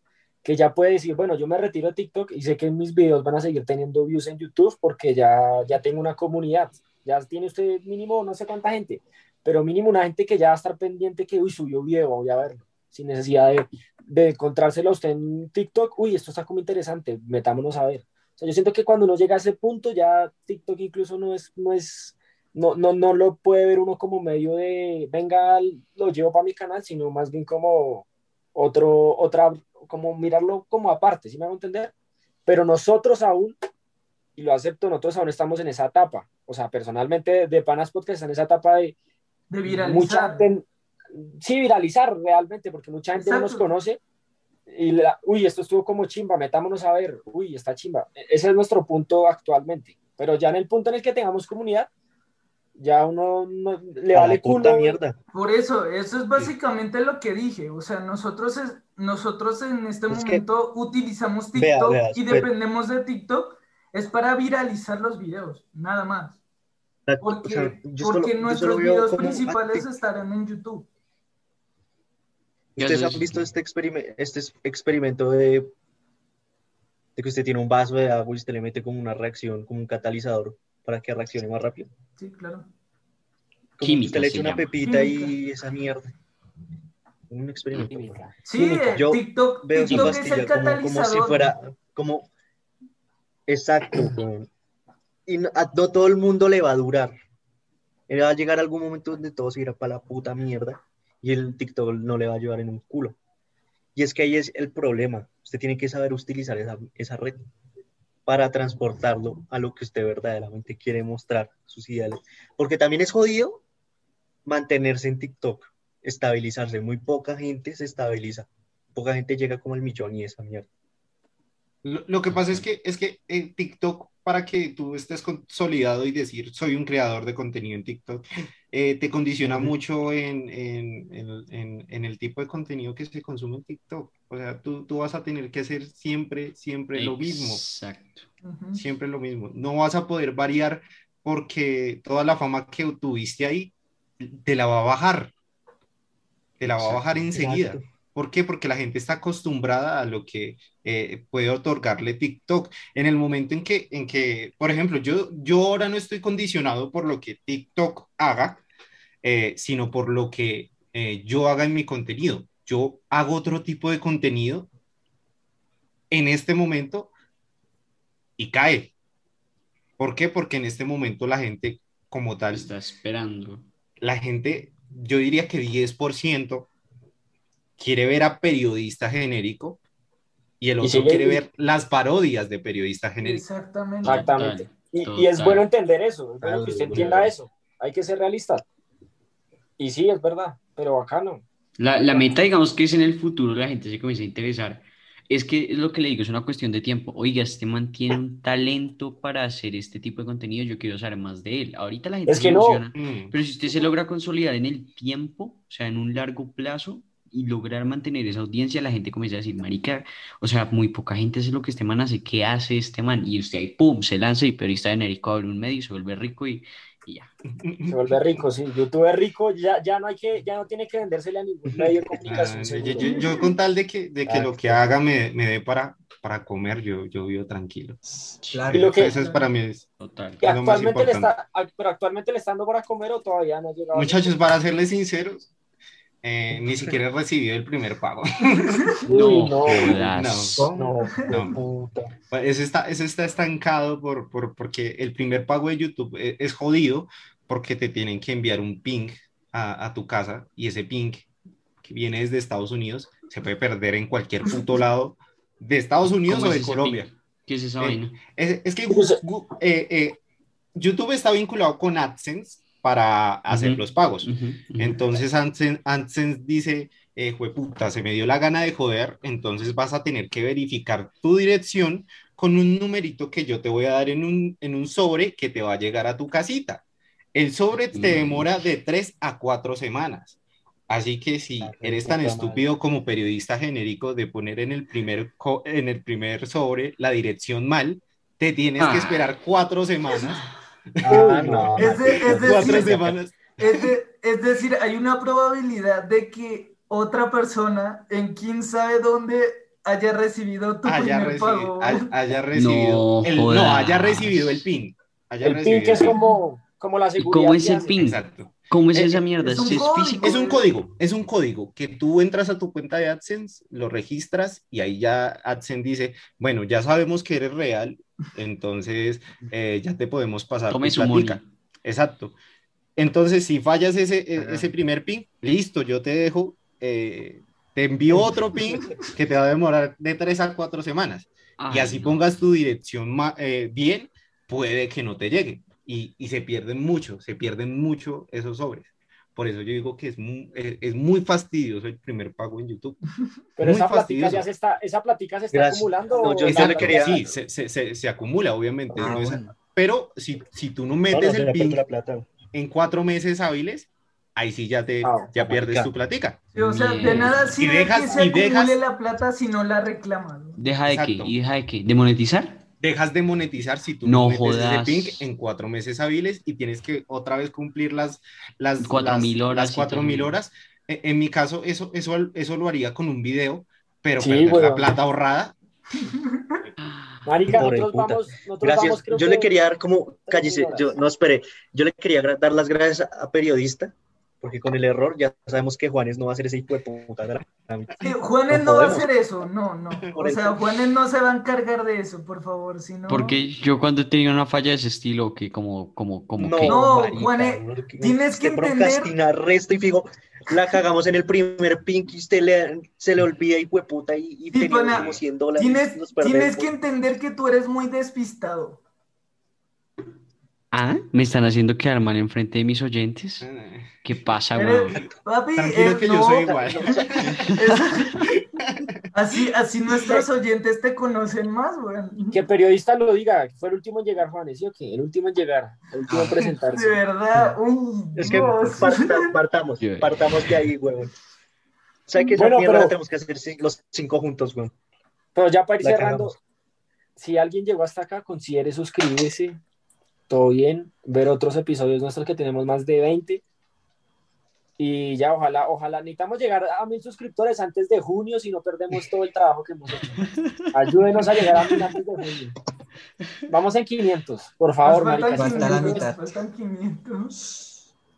que ya puede decir, bueno, yo me retiro de TikTok y sé que mis videos van a seguir teniendo views en YouTube porque ya, ya tengo una comunidad. Ya tiene usted mínimo no sé cuánta gente, pero mínimo una gente que ya va a estar pendiente que, uy, subió video, voy a verlo, sin necesidad de, de encontrárselo a usted en TikTok, uy, esto está como interesante, metámonos a ver. O sea, yo siento que cuando uno llega a ese punto, ya TikTok incluso no es, no es, no, no, no lo puede ver uno como medio de, venga, lo llevo para mi canal, sino más bien como otro, otra, como mirarlo como aparte, ¿sí me hago entender? Pero nosotros aún, y lo acepto, nosotros aún estamos en esa etapa. O sea, personalmente de, Panas Podcast en esa etapa de De mucha viralizar. gente, sí, viralizar realmente, porque mucha gente no nos Exacto. conoce y la- uy, esto estuvo como chimba, metámonos a ver, uy, está chimba. E- Ese es nuestro punto actualmente. Pero ya en el punto en el que tengamos comunidad, ya uno no, le A vale culo. mierda. Por eso, eso es básicamente lo que dije. O sea, nosotros, es, nosotros en este Es que- momento utilizamos TikTok vea, y dependemos de TikTok, es para viralizar los videos, nada más. O Porque, sea, porque solo- nuestros videos principales estarán en YouTube. ¿Ustedes han visto este, experime- este es- experimento de, de que usted tiene un vaso de agua y usted le mete como una reacción, como un catalizador para que reaccione más rápido? Sí, claro. Como Química usted le echa una llama. pepita y Química. esa mierda. Un experimento. Sí, Química. Yo TikTok, Veo TikTok es pastilla el como, como si fuera, como, exacto. Y no, a no todo el mundo le va a durar. Eh, Va a llegar algún momento donde todo se irá para la puta mierda y el TikTok no le va a llevar en un culo. Y es que ahí es el problema. Usted tiene que saber utilizar esa, esa red para transportarlo a lo que usted verdaderamente quiere mostrar, sus ideales. Porque también es jodido mantenerse en TikTok, estabilizarse. Muy poca gente se estabiliza. Poca gente llega como el millón y esa mierda. Lo, lo que pasa es que, es que en TikTok, para que tú estés consolidado y decir soy un creador de contenido en TikTok, eh, te condiciona mucho en, en- en- en- en el tipo de contenido que se consume en TikTok. O sea, tú, tú vas a tener que hacer siempre, siempre lo mismo. Exacto. Siempre lo mismo. No vas a poder variar porque toda la fama que tuviste ahí te la va a bajar. Te la va a bajar enseguida. Exacto. ¿Por qué? Porque la gente está acostumbrada a lo que eh, puede otorgarle TikTok. En el momento en que, en que, por ejemplo, yo, yo ahora no estoy condicionado por lo que TikTok haga, eh, sino por lo que eh, yo haga en mi contenido. Yo hago otro tipo de contenido en este momento y cae. ¿Por qué? Porque en este momento la gente como tal Está esperando. la gente, yo diría que 10% quiere ver a periodista genérico y el Y otro quiere ver las parodias de periodista genérico. Exactamente. Exactamente. Y, es bueno entender eso, es bueno que usted entienda eso. Hay que ser realista. Y sí, es verdad, pero acá no. La, la meta, digamos que es en el futuro la gente se comienza a interesar. Es que es lo que le digo, es una cuestión de tiempo. Oiga, este man tiene un talento para hacer este tipo de contenido, yo quiero saber más de él. Ahorita la gente Es se que no. emociona, Mm. pero si usted se logra consolidar en el tiempo, o sea, en un largo plazo, y lograr mantener esa audiencia, la gente comienza a decir, marica, o sea, muy poca gente hace lo que este man hace, ¿qué hace este man? Y usted ahí, pum, se lanza y periodista genérico abre un medio y se vuelve rico y, y ya. Se vuelve rico, sí. YouTube es rico, ya, ya no hay que, ya no tiene que vendérsele a ningún medio de Ah, comunicación. yo, seguro. yo- yo con tal de que, de que Ah, lo que haga me, me dé para, para comer, yo, yo vivo tranquilo. Claro. Y lo que- Eso es para mí. es- Total. Que es lo más actualmente le está, pero actualmente le está dando para comer o todavía no ha llegado. a- Muchachos, para serles sinceros, eh, ni siquiera he recibido el primer pago. No no. No, No. puta. Eso está, eso está estancado por, por- porque el primer pago de YouTube es, es jodido porque te tienen que enviar un ping a, a tu casa y ese ping que viene desde Estados Unidos se puede perder en cualquier puto lado de Estados Unidos ¿Cómo o de Colombia. ping? ¿Qué es esa Eh, vaina? Es, es que Pues, eh, eh, YouTube está vinculado con AdSense para hacer los pagos. Entonces AdSense, AdSense dice, eh, jueputa, se me dio la gana de joder, entonces vas a tener que verificar tu dirección con un numerito que yo te voy a dar en un, en un sobre que te va a llegar a tu casita. El sobre te Mm. demora de tres a cuatro semanas. Así que si Ah, qué eres tan estúpido como periodista genérico de poner en el primer, co- en el primer sobre la dirección mal, te tienes que Ah. esperar cuatro semanas. Ah, no. Es, de- es Cuatro decir, semanas. es, de- es decir, hay una probabilidad de que otra persona en quién sabe dónde haya recibido tu haya, primer recibi- pago. hay- haya recibido No el, no, haya recibido el PIN. Haya El recibido ping es PIN. como, como la ¿Y seguridad. cómo es que el ping? Exacto. ¿Cómo es Eh, esa mierda? es ¿Es, un es código. físico? Es un código, es un código que tú entras a tu cuenta de AdSense, lo registras y ahí ya AdSense dice, bueno, ya sabemos que eres real, entonces eh, ya te podemos pasar Tome tu su money. Exacto. Entonces, si fallas ese, e- ese primer ping, listo, yo te dejo, eh, te envío otro ping que te va a demorar de tres a cuatro semanas. y Ay, así no. pongas tu dirección eh, bien, puede que no te llegue. Y, y se pierden mucho, se pierden mucho esos sobres. Por eso yo digo que es muy, es, es muy fastidioso el primer pago en YouTube. Pero Muy esa platica ya se está, esa platica se está Gracias. acumulando. No, yo- la- la- quería- Sí, se, se, se, se acumula, obviamente. Ah, ¿no? Es- bueno. Pero si, si tú no metes no, el PIN en cuatro meses hábiles, ahí sí ya, te, Ah, ya pierdes tu platica. Sí, o sea, de nada sirve dejas- que se y dejas- acumule la plata si no la reclamas. ¿no? ¿Deja de Exacto. qué? ¿Y deja de qué? ¿De monetizar? Dejas de monetizar si tú No no, metes jodas. ese PIN en cuatro meses hábiles y tienes que otra vez cumplir las, las, Cuatro las- mil horas las cuatro mil horas. En, en mi caso, eso, eso, eso lo haría con un video, pero Sí, perder la weón. plata ahorrada. Marica, nosotros vamos, nosotros Gracias. vamos, Yo que- le quería dar como, cállese, yo no espere, yo le quería dar las gracias a periodista, porque con el error ya sabemos que Juanes no va a hacer ese hijo de puta. Sí, Juanes No no va a hacer eso, no, no. Por O sea. Juanes no se va a encargar de eso, por favor, si no... Porque yo cuando he tenido una falla de ese estilo, que como, como, como No, que... No, marica, Juane, uno que- tienes que entender- resto y fijo, la cagamos en el primer pink y usted le, se le olvida y puta y, y Sí, teníamos pana, como 100 dólares. Tienes, nos tienes que entender que tú eres muy despistado. Ah, ¿me están haciendo quedar mal enfrente de mis oyentes? ¿Qué pasa, weón? papi, Tranquilo eh, que no, yo soy igual. es- así, así nuestros oyentes te conocen más, weón. Que el periodista lo diga, que fue el último en llegar, Juanes, ¿sí o qué? El último en llegar, el último en presentarse. De verdad, uy, Es que parta- partamos, partamos de ahí, huevón. ¿Sabes que esa Bueno, mierda pero- la tenemos que hacer los cinco juntos, huevón? Pero ya para ir La cerrando, cagamos. si alguien llegó hasta acá, considere suscribirse, todo bien, ver otros episodios nuestros que tenemos más de 20. Y ya, ojalá, ojalá, necesitamos llegar a mil suscriptores antes de junio, si no perdemos todo el trabajo que hemos hecho. Ayúdenos a llegar a mil antes de junio. Vamos en 500, por favor, Nos faltan marica. Falta la 500, mitad. faltan 500.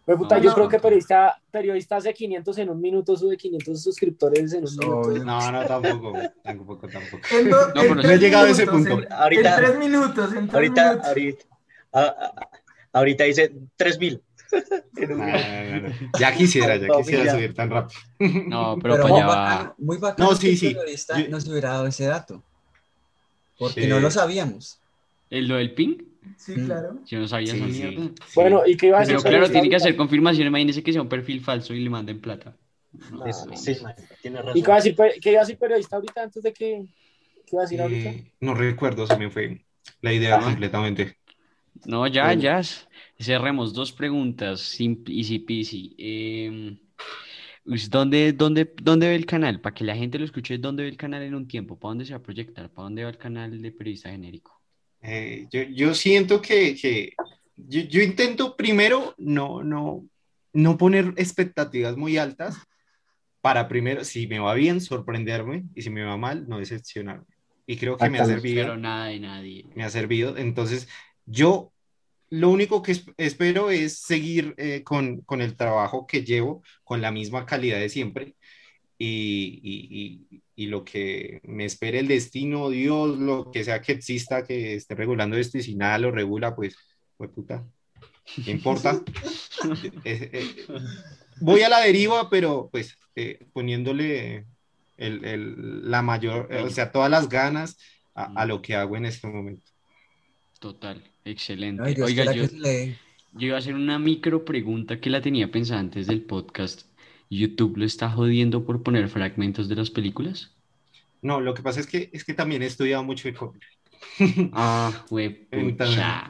Pues, puta, No, yo no. creo que periodista, periodista hace 500 en un minuto, sube 500 suscriptores en un minuto. No, no, tampoco, tampoco, tampoco. En do- No, pero no he llegado a ese punto. En, Ahorita- en tres minutos, en tres Ahorita, minutos. ahorita, a- a- ahorita dice 3000. En un No, no, no. Ya quisiera, ya quisiera subir tan rápido. No, pero, Pero para muy allá bacano, muy bacano No, sí, que el sí. periodista Yo- nos hubiera dado ese dato. Porque Sí. no lo sabíamos. ¿El lo del ping? Sí, claro. Yo no sabía Sí, esa sí, mierda. Bueno, ¿y qué iba a decir? Pero claro, tiene que ahorita? hacer confirmación. Imagínense que sea un perfil falso y le manden plata. No, Es- no. sí, tiene ¿Y razón. qué iba a decir, qué iba a decir periodista ahorita antes de que... ¿Qué iba a decir ahorita? Eh, no recuerdo, se me fue la idea Ah. completamente. No, ya, Bueno. ya. Cerremos dos preguntas. Simple, easy peasy. Eh, ¿dónde, dónde, ¿Dónde ve el canal? Para que la gente lo escuche, ¿dónde ve el canal en un tiempo? ¿Para dónde se va a proyectar? ¿Para dónde va el canal de periodista genérico? Eh, yo, yo siento que, que yo, yo intento primero no, no, no poner expectativas muy altas para primero, si me va bien, sorprenderme y si me va mal, no decepcionarme. Y creo que me ha servido. Pero nada de nadie. Me ha servido. Entonces, yo lo único que es- espero es seguir eh, con, con el trabajo que llevo, con la misma calidad de siempre. Y, y, y, y lo que me espere el destino, Dios, lo que sea que exista, que esté regulando esto, y si nada lo regula, pues, pues puta, ¿qué importa? Eh, eh, voy a la deriva, pero pues eh, poniéndole el, el- la mayor, o sea, todas las ganas a, a lo que hago en este momento. Total, excelente. Ay, Dios Oiga, yo, iba a hacer una micro pregunta que la tenía pensada antes del podcast. ¿YouTube lo está jodiendo por poner fragmentos de las películas? No, lo que pasa es que, es que también he estudiado mucho de copyright. Ah, huepucha.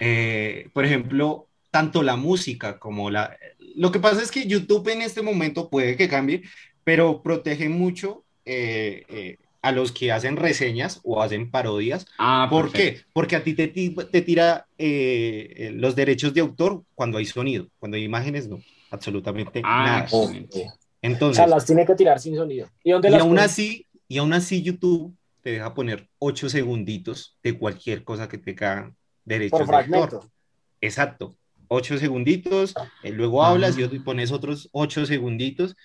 Eh, por ejemplo, tanto la música como la... Lo que pasa es que YouTube en este momento puede que cambie, pero protege mucho eh, eh, a los que hacen reseñas o hacen parodias. Ah, ¿Por perfecto. qué? Porque a ti te, te tira eh, eh, los derechos de autor cuando hay sonido, cuando hay imágenes no, absolutamente Ah, nada. O Entonces, sea, las tiene que tirar sin sonido. ¿Y dónde y las aún pone? así, y aún así YouTube te deja poner ocho segunditos de cualquier cosa que te cagan derechos Por de autor. Exacto. Ocho segunditos, eh, luego Ah. hablas y otro- y pones otros ocho segunditos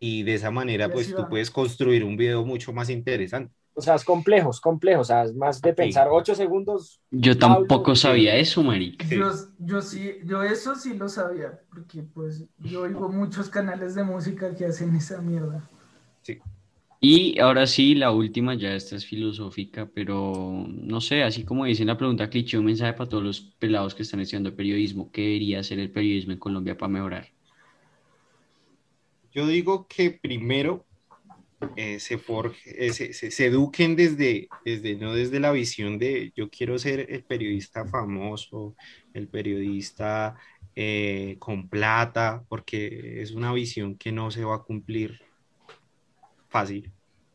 y de esa manera pues tú puedes construir un video mucho más interesante. O sea, es complejo, es complejo. O sea, es más de pensar ocho segundos. Yo tampoco sí. sabía eso, marica. Sí. Yo, yo sí, yo eso sí lo sabía, porque pues yo oigo muchos canales de música que hacen esa mierda. Y ahora sí, la última, ya esta es filosófica, pero no sé, así como dice en la pregunta cliché, un mensaje para todos los pelados que están estudiando periodismo. ¿Qué debería hacer el periodismo en Colombia para mejorar? Yo digo que primero eh, se, forje- eh, se, se- se eduquen desde, desde, no desde la visión de yo quiero ser el periodista famoso, el periodista eh, con plata, porque es una visión que no se va a cumplir fácil.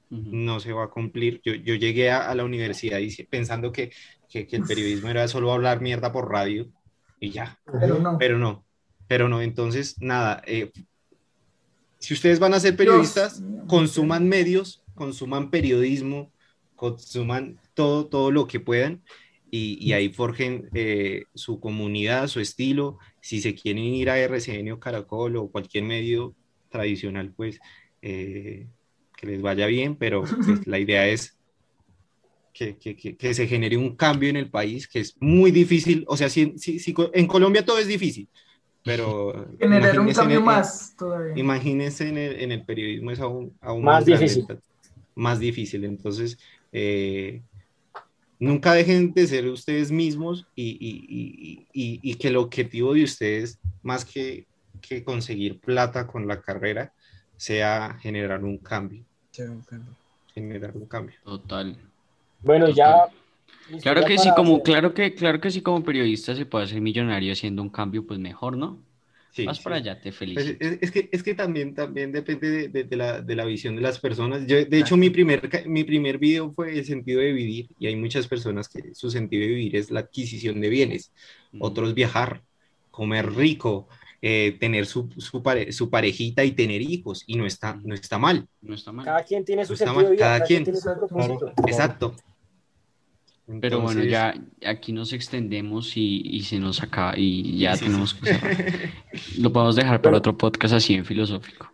No se va a cumplir. Yo, yo llegué a, a la universidad y, pensando que, que, que el periodismo era solo hablar mierda por radio y ya, Pero no. pero no, pero no. Entonces, nada, eh, si ustedes van a ser periodistas, Dios consuman medios, consuman periodismo, consuman todo, todo lo que puedan y, y ahí forjen eh, su comunidad, su estilo. Si se quieren ir a RCN o Caracol o cualquier medio tradicional, pues eh, que les vaya bien, pero pues, la idea es que, que- que- que se genere un cambio en el país, que es muy difícil. O sea, si, si- si en Colombia todo es difícil, pero Generar un cambio el- más todavía. Imagínense en el, en el periodismo es aún, aún Más difícil. Más difícil. Entonces, eh, nunca dejen de ser ustedes mismos y, y- y- y- y que el objetivo de ustedes, más que, que conseguir plata con la carrera, sea generar un cambio. Sí, un cambio. Generar un cambio. Total. Bueno, ya. Listo, Claro que sí, como, hacer- claro que, claro que sí, como periodista se puede hacer millonario haciendo un cambio, pues mejor, ¿no? Sí, Vas sí. para allá, te Pues, felicito. es, es que, es que también, también depende de, de- de la, de la visión de las personas. Yo, de hecho, mi primer, mi primer video fue el sentido de vivir y hay muchas personas que su sentido de vivir es la adquisición de bienes, otros viajar, comer rico, eh, tener su, su, pare- su parejita y tener hijos y no está, no está mal. No está mal. Cada quien tiene su No está sentido de vida, cada quien. tiene su propósito. Exacto. Pero bueno, Entonces- ya aquí nos extendemos y, y se nos acaba y ya Sí, tenemos sí. que cerrar. Lo podemos dejar para otro podcast así en filosófico.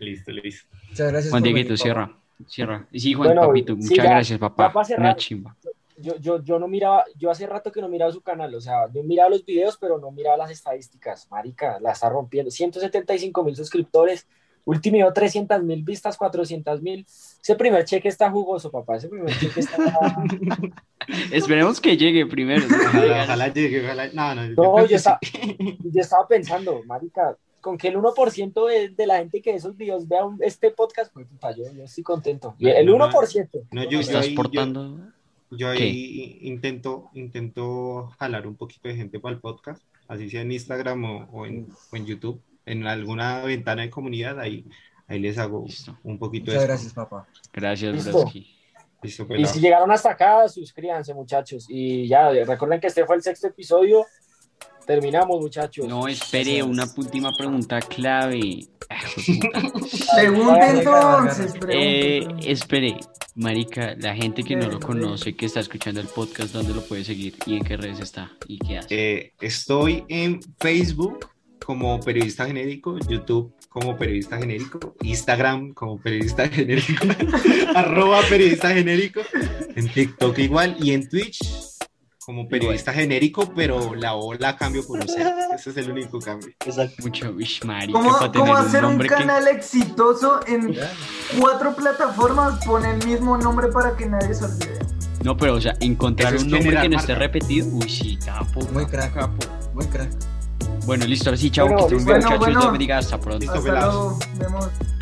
listo, listo. Muchas gracias. Juan Dieguito, cierra. Cierra. Y sí, Juan, Bueno, papito, sí, muchas ya- gracias, papá. cerrar. Una chimba. Yo, yo, yo no miraba, yo hace rato que no miraba su canal, o sea, yo miraba los videos, pero no miraba las estadísticas. Marica, la está rompiendo. 175 mil suscriptores, último video 300 mil vistas, 400 mil. Ese primer cheque está jugoso, papá. Ese primer cheque está. Esperemos que llegue primero. Ojalá, ojalá llegue, ojalá. No, no, No, yo estaba, sí. yo estaba pensando, Marica, con que el 1% de, de la gente que ve esos videos vea un- este podcast, pues, puta, yo, yo estoy contento. Y el No, no, 1%. no, yo- ¿Estás ahí- yo- portando? Yo ahí intento, intento jalar un poquito de gente para el podcast, así sea en Instagram o, o en, o en YouTube, en alguna ventana de comunidad, ahí, ahí les hago Listo. un poquito Muchas de gracias, papá. Gracias. Listo, Y si llegaron hasta acá, suscríbanse, muchachos. Y ya, recuerden que este fue el sexto episodio. Terminamos, muchachos. No, espere, una última pregunta clave. Ay, entonces, Eh, espere, marica, la gente que no lo conoce, que está escuchando el podcast, ¿dónde lo puede seguir y en qué redes está y qué hace? Eh, estoy en Facebook como periodista genérico, YouTube como periodista genérico, Instagram como periodista genérico, arroba periodista genérico, en TikTok igual y en Twitch como periodista genérico, pero la O la cambio por un C. Ese es el único cambio. Exacto. Mucho, uish, marica, ¿Cómo, cómo hacer un que... canal exitoso en cuatro plataformas? Pone el mismo nombre para que nadie se olvide. No, pero o sea, encontrar es un nombre que no esté repetido, uy, sí, capo. Muy crack, capo. muy crack. Bueno, listo, ahora sí, chao, Bueno, que estén bien, bueno, muchachos, bueno. Dios bendiga, hasta pronto. Listo, Hasta pelados. luego. Vemos.